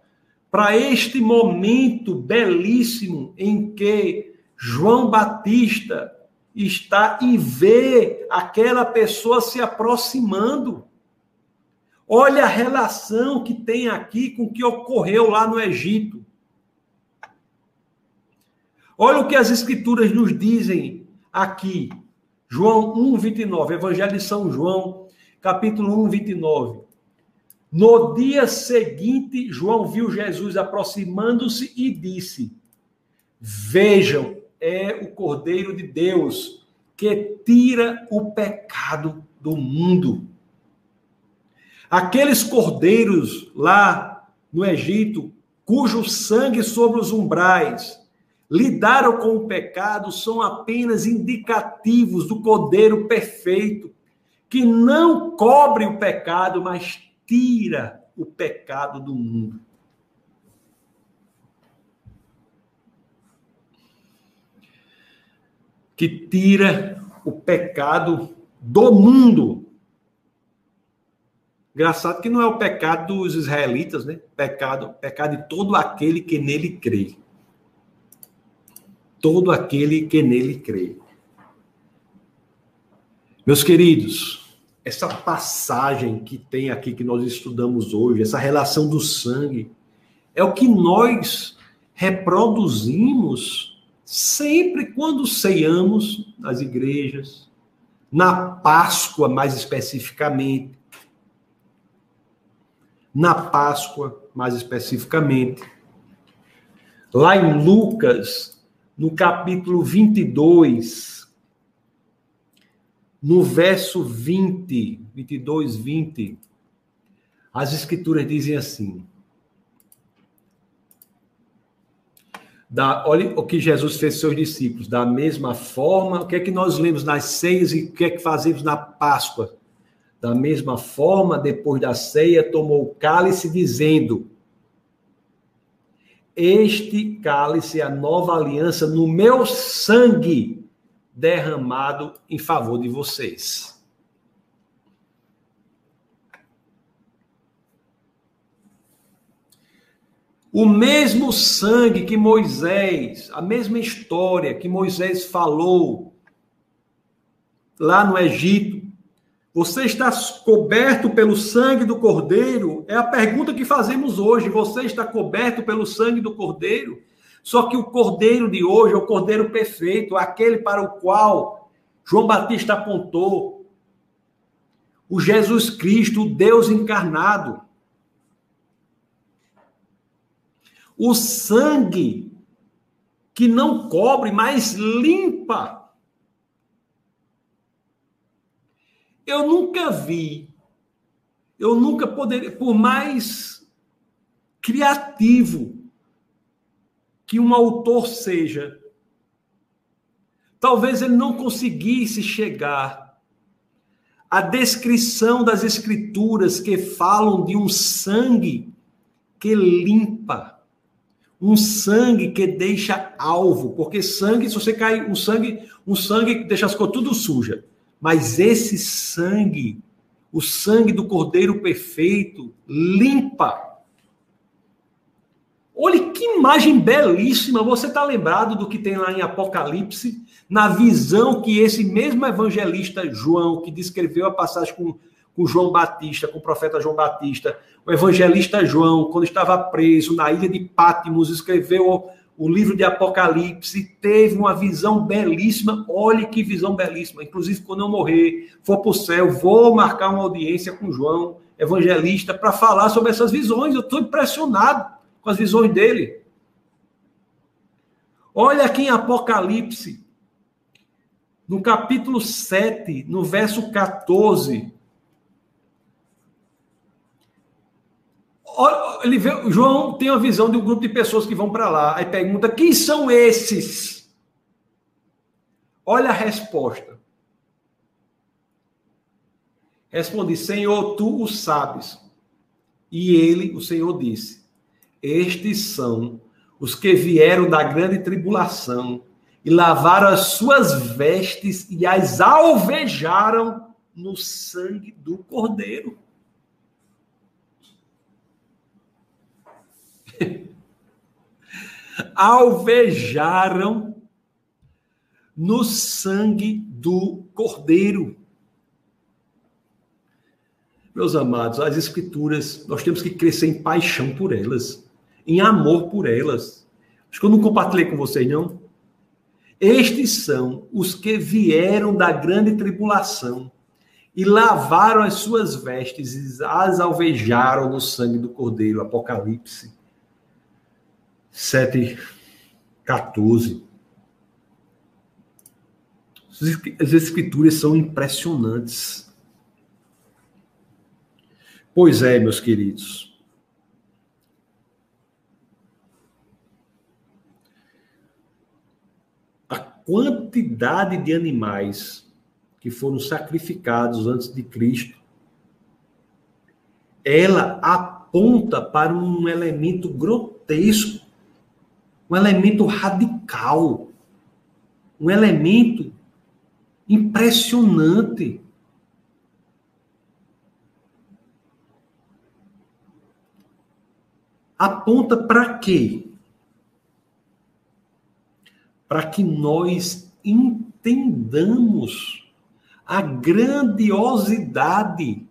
[SPEAKER 1] para este momento belíssimo em que João Batista está e vê aquela pessoa se aproximando. Olha a relação que tem aqui com o que ocorreu lá no Egito. Olha o que as escrituras nos dizem aqui. João 1, 29, Evangelho de São João, capítulo 1, 29. No dia seguinte, João viu Jesus aproximando-se e disse: Vejam, é o Cordeiro de Deus que tira o pecado do mundo. Aqueles cordeiros lá no Egito, cujo sangue sobre os umbrais lidaram com o pecado são apenas indicativos do Cordeiro perfeito, que não cobre o pecado, mas tira o pecado do mundo. Que tira o pecado do mundo. Engraçado que não é o pecado dos israelitas, né? Pecado, pecado de todo aquele que nele crê todo aquele que nele crê. Meus queridos, essa passagem que tem aqui que nós estudamos hoje, essa relação do sangue, é o que nós reproduzimos sempre quando ceiamos nas igrejas, na Páscoa mais especificamente. Na Páscoa mais especificamente. Lá em Lucas no capítulo 22, no verso 20, 22, 20, as escrituras dizem assim: da, olha o que Jesus fez seus discípulos. Da mesma forma, o que é que nós lemos nas ceias e o que é que fazemos na Páscoa? Da mesma forma, depois da ceia, tomou o cálice, dizendo: este cálice é a nova aliança no meu sangue derramado em favor de vocês. O mesmo sangue que Moisés, a mesma história que Moisés falou lá no Egito, você está coberto pelo sangue do Cordeiro? É a pergunta que fazemos hoje. Você está coberto pelo sangue do Cordeiro? Só que o Cordeiro de hoje é o Cordeiro perfeito, aquele para o qual João Batista apontou. O Jesus Cristo, o Deus encarnado. O sangue que não cobre, mas limpa. Eu nunca vi, eu nunca poderia, por mais criativo que um autor seja, talvez ele não conseguisse chegar à descrição das escrituras que falam de um sangue que limpa um sangue que deixa alvo, porque sangue, se você cai, um sangue, um sangue que deixa as coisas tudo suja. Mas esse sangue, o sangue do Cordeiro perfeito, limpa. Olha que imagem belíssima. Você está lembrado do que tem lá em Apocalipse? Na visão que esse mesmo evangelista João, que descreveu a passagem com com João Batista, com o profeta João Batista. O evangelista João, quando estava preso na ilha de Pátimos, escreveu o livro de Apocalipse, teve uma visão belíssima. Olhe que visão belíssima. Inclusive, quando eu morrer, for para o céu, vou marcar uma audiência com João, evangelista, para falar sobre essas visões. Eu estou impressionado com as visões dele. Olha aqui em Apocalipse, no capítulo 7, no verso 14. Ele vê, João tem a visão de um grupo de pessoas que vão para lá. Aí pergunta: quem são esses? Olha a resposta. Respondi: Senhor, tu o sabes. E ele, o Senhor, disse: Estes são os que vieram da grande tribulação e lavaram as suas vestes e as alvejaram no sangue do Cordeiro. alvejaram no sangue do Cordeiro. Meus amados, as Escrituras, nós temos que crescer em paixão por elas, em amor por elas. Acho que eu não compartilhei com vocês, não. Estes são os que vieram da grande tribulação e lavaram as suas vestes e as alvejaram no sangue do Cordeiro. Apocalipse 7, 14. As escrituras são impressionantes. Pois é, meus queridos. A quantidade de animais que foram sacrificados antes de Cristo, ela aponta para um elemento grotesco um elemento radical, um elemento impressionante. Aponta para quê? Para que nós entendamos a grandiosidade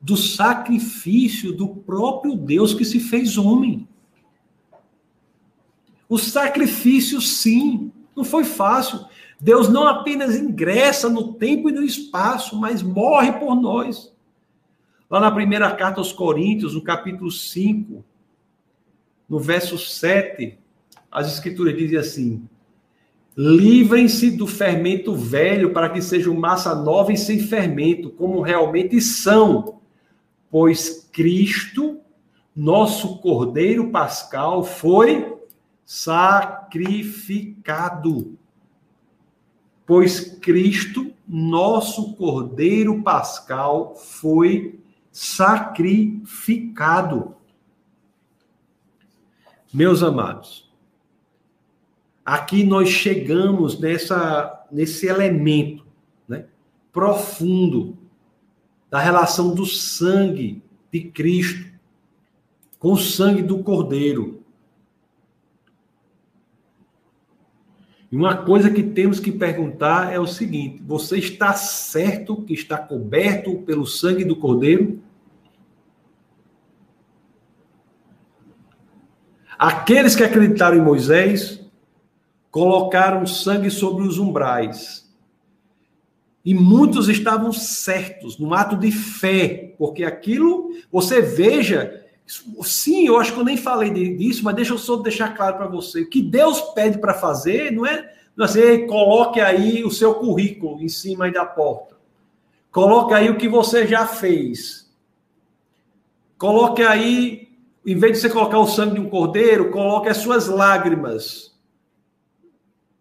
[SPEAKER 1] do sacrifício do próprio Deus que se fez homem. O sacrifício, sim, não foi fácil. Deus não apenas ingressa no tempo e no espaço, mas morre por nós. Lá na primeira carta aos Coríntios, no capítulo 5, no verso 7, as escrituras dizem assim: Livrem-se do fermento velho para que sejam massa nova e sem fermento, como realmente são, pois Cristo, nosso Cordeiro Pascal, foi sacrificado. Pois Cristo, nosso Cordeiro Pascal, foi sacrificado. Meus amados, aqui nós chegamos nessa, nesse elemento né, profundo da relação do sangue de Cristo com o sangue do cordeiro. E uma coisa que temos que perguntar é o seguinte: você está certo que está coberto pelo sangue do cordeiro? Aqueles que acreditaram em Moisés colocaram sangue sobre os umbrais. E muitos estavam certos, no ato de fé, porque aquilo, você veja, sim, eu acho que eu nem falei disso, mas deixa eu só deixar claro para você. O que Deus pede para fazer não é, não é assim, coloque aí o seu currículo em cima da porta. Coloque aí o que você já fez. Coloque aí, em vez de você colocar o sangue de um cordeiro, coloque as suas lágrimas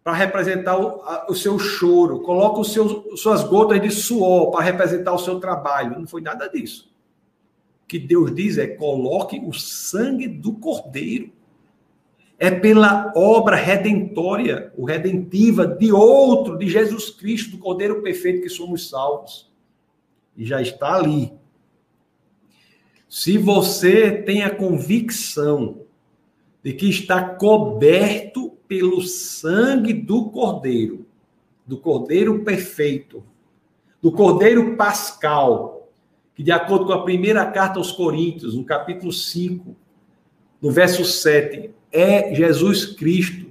[SPEAKER 1] para representar o, a, o, seu choro, coloca os seus, suas gotas de suor para representar o seu trabalho. Não foi nada disso. Que Deus diz é: coloque o sangue do cordeiro. É pela obra redentória, o redentiva de outro, de Jesus Cristo, do Cordeiro Perfeito, que somos salvos. E já está ali. Se você tem a convicção de que está coberto pelo sangue do Cordeiro, do Cordeiro perfeito, do Cordeiro pascal, que de acordo com a primeira carta aos Coríntios, no capítulo 5, no verso 7, é Jesus Cristo,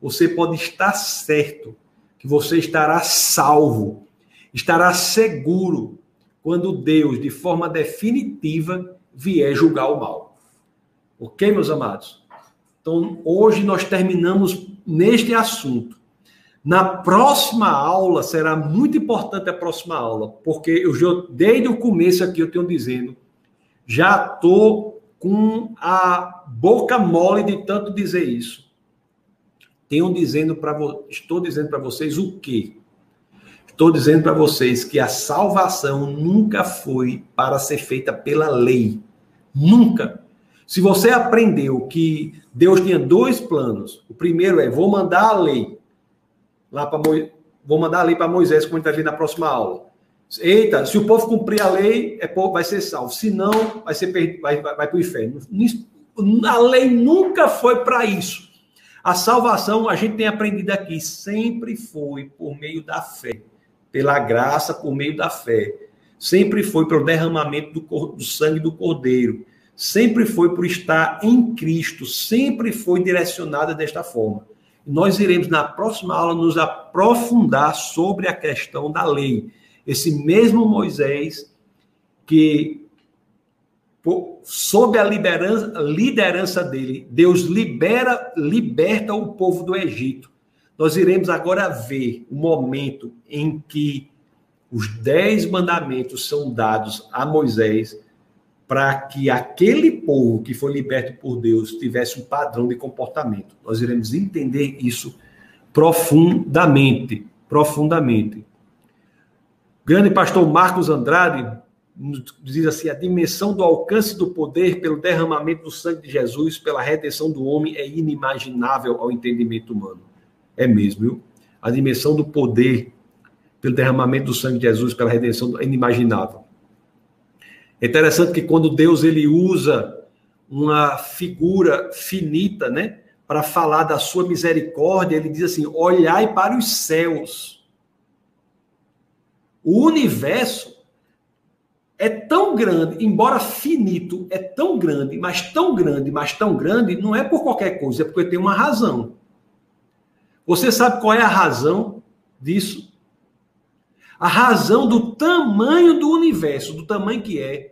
[SPEAKER 1] você pode estar certo que você estará salvo, estará seguro quando Deus, de forma definitiva, vier julgar o mal. Ok, meus amados? Então, hoje nós terminamos neste assunto. Na próxima aula, será muito importante a próxima aula, porque eu já, desde o começo aqui, eu tenho dizendo, já estou com a boca mole de tanto dizer isso. Tenho dizendo para estou dizendo para vocês o quê? Estou dizendo para vocês que a salvação nunca foi para ser feita pela lei. Nunca. Se você aprendeu que Deus tinha dois planos, o primeiro é vou mandar a lei lá para Mo... vou mandar a lei para Moisés, como a gente vai ver na próxima aula. Eita, se o povo cumprir a lei, é povo, vai ser salvo. Se não, vai ser vai, vai, vai para o inferno. A lei nunca foi para isso. A salvação, a gente tem aprendido aqui, sempre foi por meio da fé, pela graça, por meio da fé. Sempre foi pelo derramamento do, do sangue do Cordeiro sempre foi por estar em Cristo, sempre foi direcionada desta forma. Nós iremos na próxima aula nos aprofundar sobre a questão da lei. Esse mesmo Moisés que sob a liderança, liderança dele, Deus libera, liberta o povo do Egito. Nós iremos agora ver o momento em que os dez mandamentos são dados a Moisés para que aquele povo que foi liberto por Deus tivesse um padrão de comportamento. Nós iremos entender isso profundamente, profundamente. O grande pastor Marcos Andrade diz assim: a dimensão do alcance do poder pelo derramamento do sangue de Jesus, pela redenção do homem, é inimaginável ao entendimento humano. É mesmo, viu? A dimensão do poder pelo derramamento do sangue de Jesus, pela redenção, é inimaginável. É interessante que quando Deus ele usa uma figura finita, né, para falar da sua misericórdia, ele diz assim: olhai para os céus. O universo é tão grande, embora finito, é tão grande, mas tão grande, mas tão grande, não é por qualquer coisa, é porque tem uma razão. Você sabe qual é a razão disso? A razão do tamanho do universo, do tamanho que é,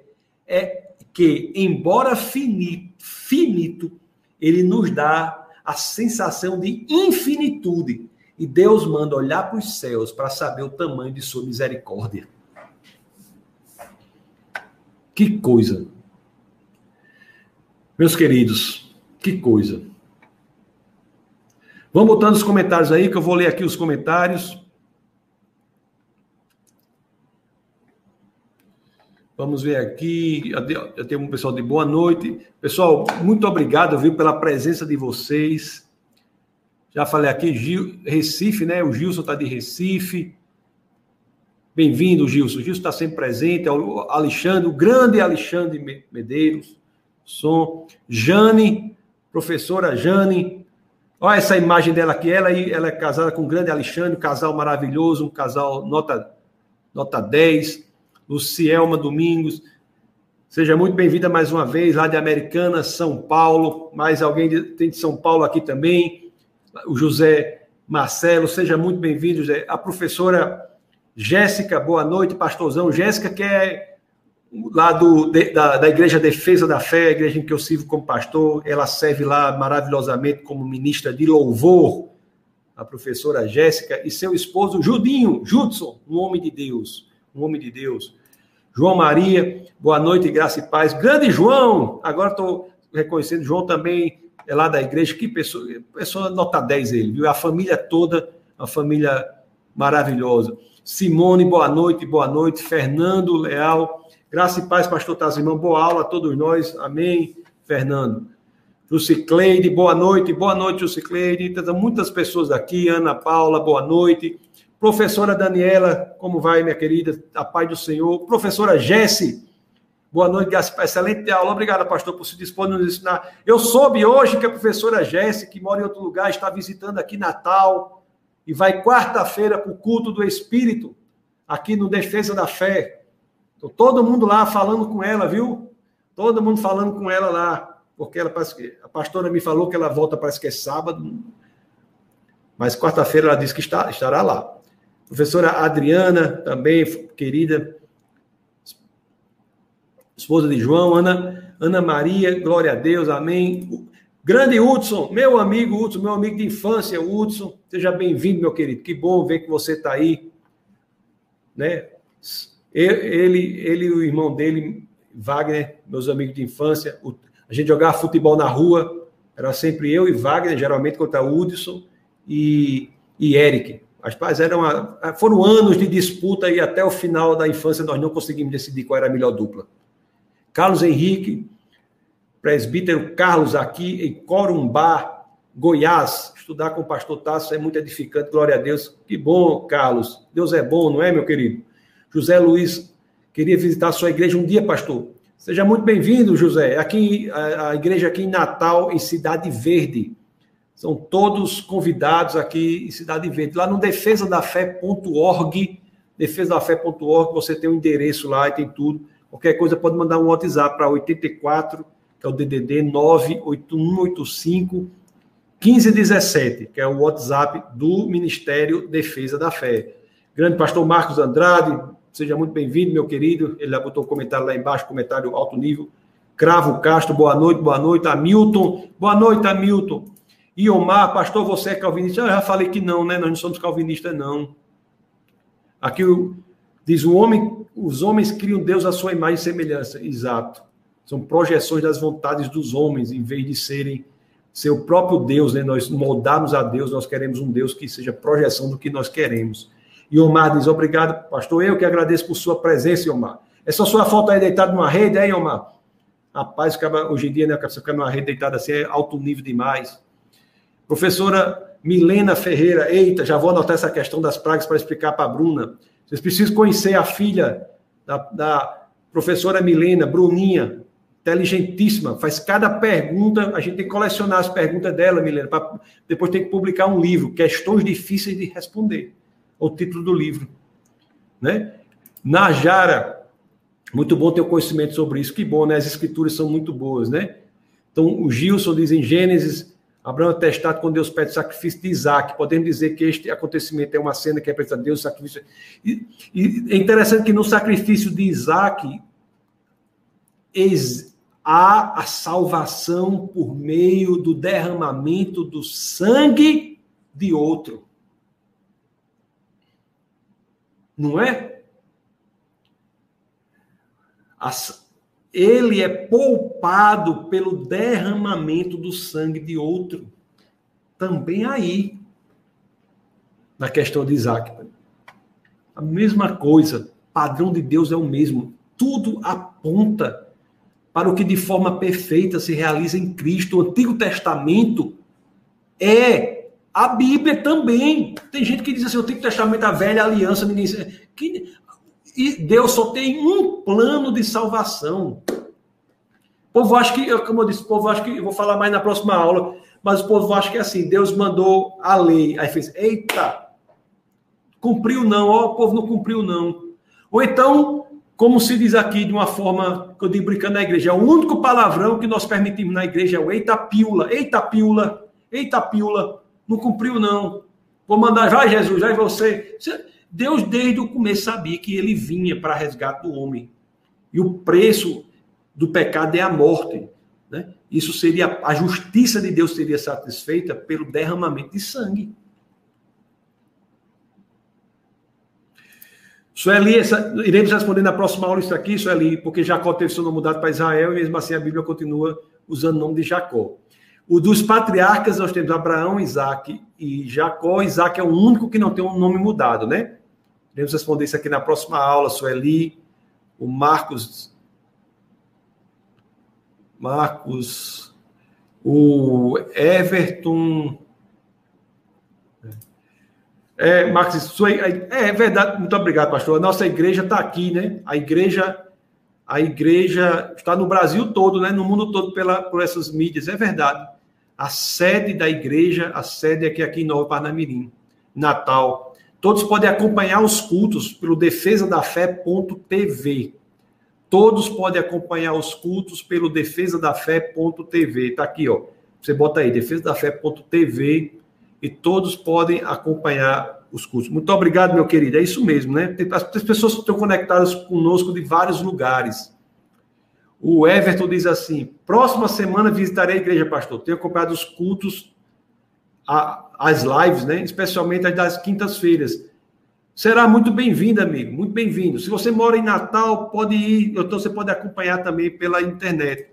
[SPEAKER 1] é que, embora finito, finito, ele nos dá a sensação de infinitude. E Deus manda olhar para os céus para saber o tamanho de sua misericórdia. Que coisa. Meus queridos, que coisa. Vamos botando os comentários aí, que eu vou ler aqui os comentários. Vamos ver aqui. Eu tenho um pessoal de boa noite. Pessoal, muito obrigado, viu, pela presença de vocês. Já falei aqui, Gil, Recife, né? O Gilson está de Recife. Bem-vindo, Gilson. O Gilson está sempre presente. É o Alexandre, o grande Alexandre Medeiros. som. Jane, professora Jane. Olha essa imagem dela aqui. Ela, ela é casada com o grande Alexandre, um casal maravilhoso, um casal nota, nota 10. Lucielma Domingos. Seja muito bem-vinda mais uma vez, lá de Americana, São Paulo. Mais alguém de, tem de São Paulo aqui também. O José Marcelo, seja muito bem-vindo, José. A professora Jéssica, boa noite, pastorzão. Jéssica, que é lá do, de, da, da Igreja Defesa da Fé, a igreja em que eu sirvo como pastor, ela serve lá maravilhosamente como ministra de louvor, a professora Jéssica, e seu esposo Judinho, Judson, um homem de Deus, um homem de Deus. João Maria, boa noite, graça e paz. Grande João, agora estou reconhecendo, João também é lá da igreja, que pessoa, pessoa nota 10 ele, viu? A família toda, uma família maravilhosa. Simone, boa noite, boa noite. Fernando Leal, graça e paz, pastor Tazimão, boa aula a todos nós, amém, Fernando. Lucicleide, boa noite, boa noite, Lucicleide. Muitas pessoas aqui, Ana Paula, boa noite. Professora Daniela, como vai, minha querida? A paz do Senhor. Professora Jesse, boa noite. Excelente aula. Obrigada, pastor, por se dispor a nos ensinar. Eu soube hoje que a professora Jesse, que mora em outro lugar, está visitando aqui Natal e vai quarta-feira para o culto do Espírito, aqui no Defesa da Fé. Estou todo mundo lá falando com ela, viu? Todo mundo falando com ela lá, porque ela a pastora me falou que ela volta, parece que é sábado, mas quarta-feira ela disse que está, estará lá. Professora Adriana, também querida, esposa de João, Ana, Ana Maria, glória a Deus, amém. Grande Hudson, meu amigo Hudson, meu amigo de infância, Hudson, seja bem-vindo, meu querido. Que bom ver que você está aí, né? Ele, ele e o irmão dele, Wagner, meus amigos de infância, a gente jogava futebol na rua, era sempre eu e Wagner, geralmente contra Hudson e, e Eric. As pais eram foram anos de disputa e até o final da infância nós não conseguimos decidir qual era a melhor dupla. Carlos Henrique, presbítero Carlos aqui em Corumbá, Goiás, estudar com o pastor Tasso é muito edificante, glória a Deus. Que bom, Carlos. Deus é bom, não é, meu querido? José Luiz, queria visitar a sua igreja um dia, pastor. Seja muito bem-vindo, José. Aqui a, a igreja aqui em Natal, em Cidade Verde. São todos convidados aqui em Cidade Verde. Lá no defesadafé.org, defesadafé.org, você tem o um endereço lá e tem tudo. Qualquer coisa pode mandar um WhatsApp para 84, que é o DDD 98185 1517, que é o WhatsApp do Ministério Defesa da Fé. Grande pastor Marcos Andrade, seja muito bem-vindo, meu querido. Ele já botou um comentário lá embaixo, comentário alto nível. Cravo Castro, boa noite, boa noite. Hamilton, boa noite, Hamilton. Iomar, pastor, você é calvinista? Eu já falei que não, né? Nós não somos calvinistas, não. Aqui diz o homem, os homens criam Deus à sua imagem e semelhança. Exato. São projeções das vontades dos homens, em vez de serem ser o próprio Deus, né? Nós moldarmos a Deus, nós queremos um Deus que seja projeção do que nós queremos. E Omar diz: Obrigado, pastor. Eu que agradeço por sua presença, Omar. É só sua foto aí deitado numa rede, hein, Omar? Rapaz, hoje em dia, né? Você ficar numa rede deitada assim é alto nível demais. Professora Milena Ferreira, eita, já vou anotar essa questão das pragas para explicar para a Bruna. Vocês precisam conhecer a filha da, da professora Milena, Bruninha, inteligentíssima, faz cada pergunta, a gente tem que colecionar as perguntas dela, Milena, para depois tem que publicar um livro, Questões Difíceis de Responder, o título do livro. Né? Najara, muito bom ter o conhecimento sobre isso, que bom, né? As escrituras são muito boas, né? Então, o Gilson diz em Gênesis Abraão é testado quando Deus pede o sacrifício de Isaac. Podemos dizer que este acontecimento é uma cena que representa Deus, sacrifício. E, e é interessante que no sacrifício de Isaac há a salvação por meio do derramamento do sangue de outro. Não é? As, ele é poupado pelo derramamento do sangue de outro. Também aí, na questão de Isaac. A mesma coisa, padrão de Deus é o mesmo. Tudo aponta para o que de forma perfeita se realiza em Cristo. O Antigo Testamento é a Bíblia também. Tem gente que diz assim: o Antigo Testamento, é a velha aliança, ninguém. E Deus só tem um plano de salvação. O povo acha que, como eu disse, o povo acha que, eu vou falar mais na próxima aula, mas o povo acha que é assim, Deus mandou a lei, aí fez, eita, cumpriu não, ó, o povo não cumpriu não. Ou então, como se diz aqui de uma forma que eu digo brincando na igreja, é o único palavrão que nós permitimos na igreja é o eita piula, eita piula, eita piula, não cumpriu não. Vou mandar, vai Jesus, vai você. Deus desde o começo sabia que ele vinha para resgate do homem. E o preço do pecado é a morte. Né? Isso seria, a justiça de Deus seria satisfeita pelo derramamento de sangue. Sueli, essa, iremos responder na próxima aula isso aqui, Sueli, porque Jacó teve seu nome mudado para Israel e mesmo assim a Bíblia continua usando o nome de Jacó. O dos patriarcas nós temos Abraão, Isaac e Jacó. Isaac é o único que não tem um nome mudado, né? Iremos responder isso aqui na próxima aula, Sueli, o Marcos Marcos, o Everton. É, Marcos, é, é verdade, muito obrigado, pastor. A nossa igreja está aqui, né? A igreja, a igreja está no Brasil todo, né? No mundo todo pela, por essas mídias, é verdade. A sede da igreja, a sede é aqui em Nova Parnamirim, Natal. Todos podem acompanhar os cultos pelo defesadafé.tv. Todos podem acompanhar os cultos pelo defesadafé.tv. Está aqui, ó. Você bota aí, defesadafé.tv e todos podem acompanhar os cultos. Muito obrigado, meu querido. É isso mesmo, né? As pessoas estão conectadas conosco de vários lugares. O Everton diz assim: próxima semana visitarei a igreja, pastor. Tenho acompanhado os cultos, as lives, né? Especialmente as das quintas-feiras. Será muito bem-vindo, amigo, muito bem-vindo. Se você mora em Natal, pode ir, então você pode acompanhar também pela internet.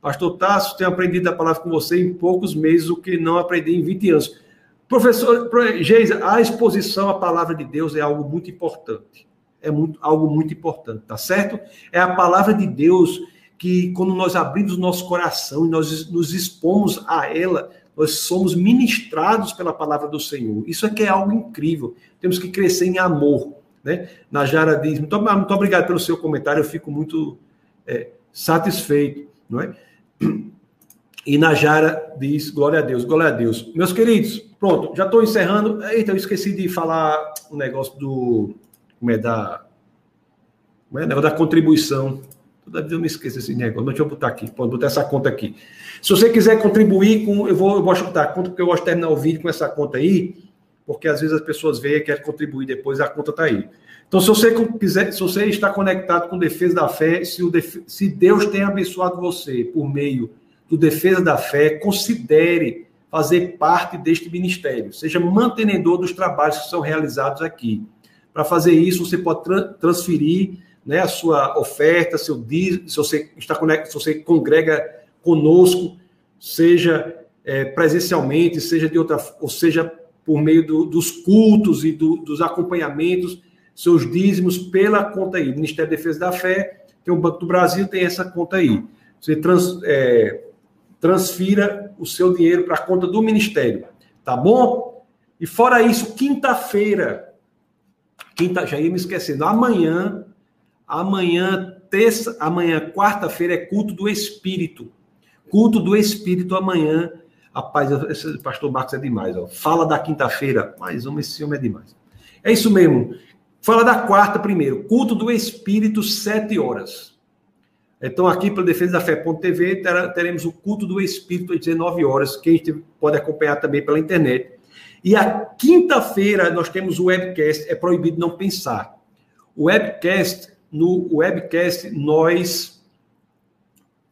[SPEAKER 1] Pastor Tasso, tenho aprendido a palavra com você em poucos meses, o que não aprendi em 20 anos. Professor Geisa, a exposição à palavra de Deus é algo muito importante. É muito, algo muito importante, tá certo? É a palavra de Deus que, quando nós abrimos nosso coração e nós nos expomos a ela, nós somos ministrados pela palavra do Senhor. Isso é que é algo incrível. Temos que crescer em amor. Né? Najara diz: muito, muito obrigado pelo seu comentário, eu fico muito é, satisfeito. Não é? E Najara diz: glória a Deus, glória a Deus. Meus queridos, pronto, já estou encerrando. Eita, eu esqueci de falar o negócio do. Como é da. Como é negócio da contribuição. Toda vida eu me esqueço esse negócio. Deixa eu botar aqui, pode botar essa conta aqui. Se você quiser contribuir com. Eu vou, eu vou botar a conta, porque eu gosto de terminar o vídeo com essa conta aí, porque às vezes as pessoas veem e querem contribuir depois, a conta está aí. Então, se você quiser, se você está conectado com Defesa da Fé, se, o se Deus tem abençoado você por meio do Defesa da Fé, considere fazer parte deste ministério. Seja mantenedor dos trabalhos que são realizados aqui. Para fazer isso, você pode tra transferir né, a sua oferta, seu dízimo, se você está se você congrega conosco, seja é, presencialmente, seja de outra, ou seja por meio do, dos cultos e do, dos acompanhamentos, seus dízimos pela conta aí. Ministério da Defesa da Fé, tem o Banco do Brasil, tem essa conta aí. Você trans, é, transfira o seu dinheiro para a conta do Ministério, tá bom? E fora isso, quinta-feira, quinta, já ia me esquecendo, amanhã Amanhã, terça, amanhã, quarta-feira, é culto do Espírito. Culto do Espírito amanhã. Rapaz, esse pastor Marcos é demais. Ó. Fala da quinta-feira. Mais uma, esse homem é demais. É isso mesmo. Fala da quarta primeiro. Culto do Espírito, sete horas. Então, aqui pela Defesa da Fé.tv, teremos o culto do Espírito às 19 horas, que a gente pode acompanhar também pela internet. E a quinta-feira nós temos o webcast, é proibido não pensar. O webcast no webcast nós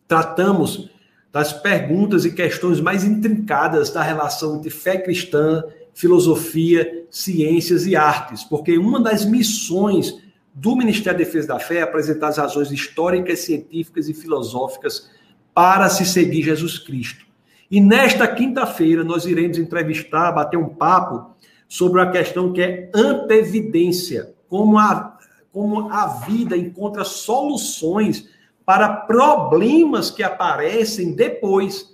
[SPEAKER 1] tratamos das perguntas e questões mais intrincadas da relação entre fé cristã, filosofia, ciências e artes, porque uma das missões do Ministério da Defesa da Fé é apresentar as razões históricas, científicas e filosóficas para se seguir Jesus Cristo. E nesta quinta-feira nós iremos entrevistar, bater um papo sobre a questão que é antevidência, como a como a vida encontra soluções para problemas que aparecem depois.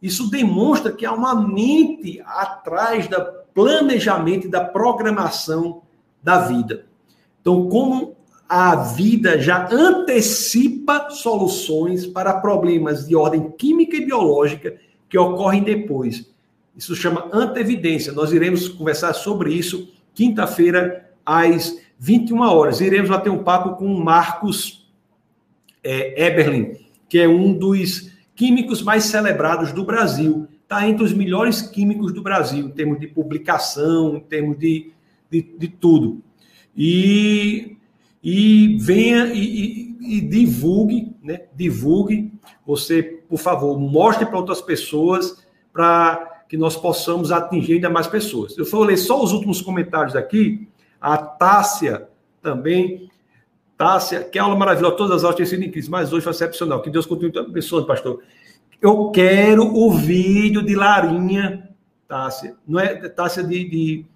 [SPEAKER 1] Isso demonstra que há uma mente atrás do planejamento e da programação da vida. Então, como a vida já antecipa soluções para problemas de ordem química e biológica que ocorrem depois. Isso chama antevidência. Nós iremos conversar sobre isso quinta-feira às 21 horas. Iremos bater um papo com o Marcos é, Eberlin, que é um dos químicos mais celebrados do Brasil. Está entre os melhores químicos do Brasil, em termos de publicação, em termos de, de, de tudo. E, e venha e, e, e, divulgue, né? Divulgue. Você, por favor, mostre para outras pessoas para que nós possamos atingir ainda mais pessoas. Eu ler só os últimos comentários aqui. A Tássia também. Tássia, que aula maravilhosa. Todas as aulas têm sido incríveis, mas hoje foi excepcional. Que Deus continue abençoando, pastor. Eu quero o vídeo de Larinha, Tássia. Não é Tássia de, de,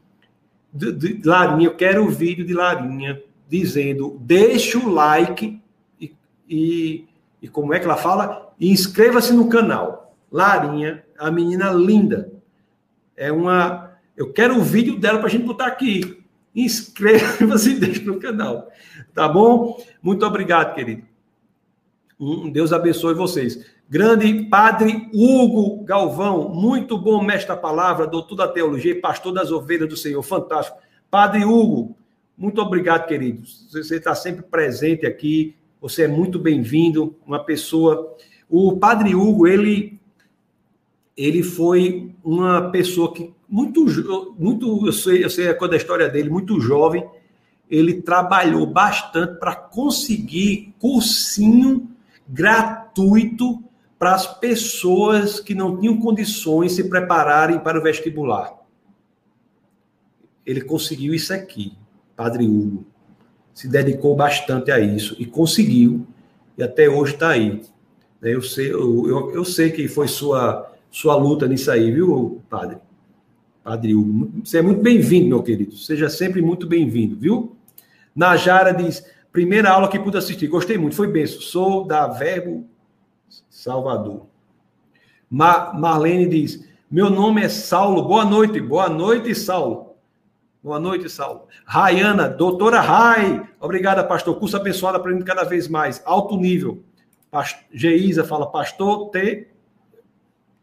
[SPEAKER 1] de, de Larinha. Eu quero o vídeo de Larinha dizendo: deixa o like e, e, e como é que ela fala? E inscreva-se no canal. Larinha, a menina linda. É uma. Eu quero o vídeo dela para a gente botar aqui inscreva-se e deixe no canal. Tá bom? Muito obrigado, querido. Deus abençoe vocês. Grande Padre Hugo Galvão, muito bom mestre da palavra, doutor da teologia e pastor das ovelhas do Senhor. Fantástico. Padre Hugo, muito obrigado, querido. Você está sempre presente aqui. Você é muito bem-vindo. Uma pessoa. O Padre Hugo, ele, ele foi uma pessoa que muito, muito eu sei, eu sei a história dele, muito jovem, ele trabalhou bastante para conseguir cursinho gratuito para as pessoas que não tinham condições de se prepararem para o vestibular. Ele conseguiu isso aqui, Padre Hugo. Se dedicou bastante a isso e conseguiu, e até hoje está aí. Eu sei, eu, eu, eu sei que foi sua, sua luta nisso aí, viu, Padre? Padre Hugo. Você é muito bem-vindo, meu querido. Seja sempre muito bem-vindo, viu? Najara diz: primeira aula que pude assistir, gostei muito, foi benção. Sou da Verbo Salvador. Ma Marlene diz: meu nome é Saulo. Boa noite, boa noite, Saulo. Boa noite, Saulo. Rayana, doutora Rai. Obrigada, pastor. Curso abençoado, aprendendo cada vez mais. Alto nível. Geisa fala, pastor, T.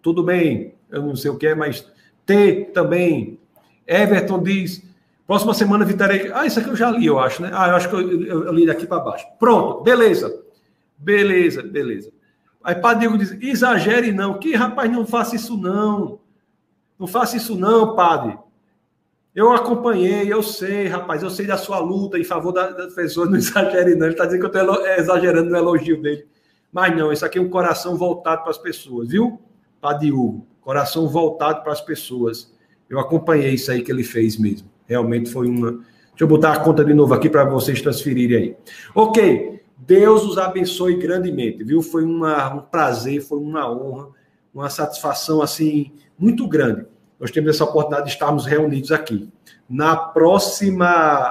[SPEAKER 1] Tudo bem. Eu não sei o que é, mas T também. Everton diz: próxima semana Vitória. Ah, isso aqui eu já li, eu acho, né? Ah, eu acho que eu, eu, eu li daqui para baixo. Pronto, beleza. Beleza, beleza. Aí Padre Diego diz: exagere não. Que rapaz, não faça isso não. Não faça isso não, padre. Eu acompanhei, eu sei, rapaz, eu sei da sua luta em favor das pessoas, não exagere não. Ele está dizendo que eu estou exagerando no elogio dele. Mas não, isso aqui é um coração voltado para as pessoas, viu? Padre Hugo coração voltado para as pessoas. Eu acompanhei isso aí que ele fez mesmo. Realmente foi uma. Deixa eu botar a conta de novo aqui para vocês transferirem aí. Ok. Deus os abençoe grandemente, viu? Foi uma, um prazer, foi uma honra, uma satisfação assim muito grande. Nós temos essa oportunidade de estarmos reunidos aqui. Na próxima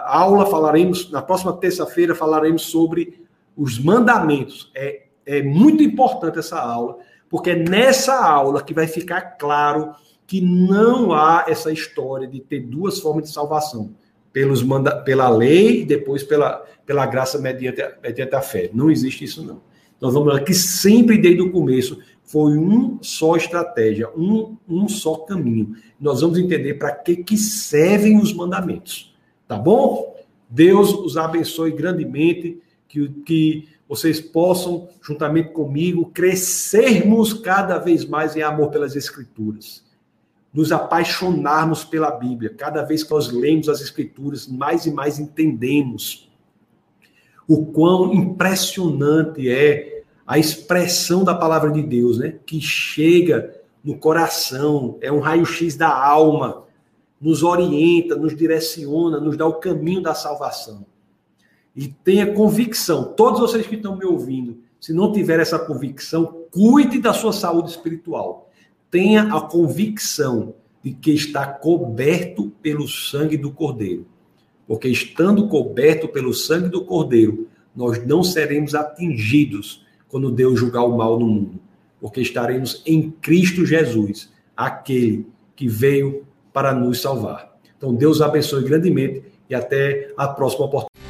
[SPEAKER 1] aula falaremos, na próxima terça-feira falaremos sobre os mandamentos. É, é muito importante essa aula porque é nessa aula que vai ficar claro que não há essa história de ter duas formas de salvação, pelos manda pela lei e depois pela, pela graça mediante a, mediante a fé. Não existe isso, não. Nós vamos ver que sempre, desde o começo, foi um só estratégia, um, um só caminho. Nós vamos entender para que, que servem os mandamentos. Tá bom? Deus os abençoe grandemente, que, que vocês possam, juntamente comigo, crescermos cada vez mais em amor pelas Escrituras. Nos apaixonarmos pela Bíblia. Cada vez que nós lemos as Escrituras, mais e mais entendemos o quão impressionante é a expressão da palavra de Deus, né? Que chega no coração, é um raio-x da alma, nos orienta, nos direciona, nos dá o caminho da salvação e tenha convicção. Todos vocês que estão me ouvindo, se não tiver essa convicção, cuide da sua saúde espiritual. Tenha a convicção de que está coberto pelo sangue do Cordeiro. Porque estando coberto pelo sangue do Cordeiro, nós não seremos atingidos quando Deus julgar o mal no mundo. Porque estaremos em Cristo Jesus, aquele que veio para nos salvar. Então, Deus abençoe grandemente e até a próxima oportunidade.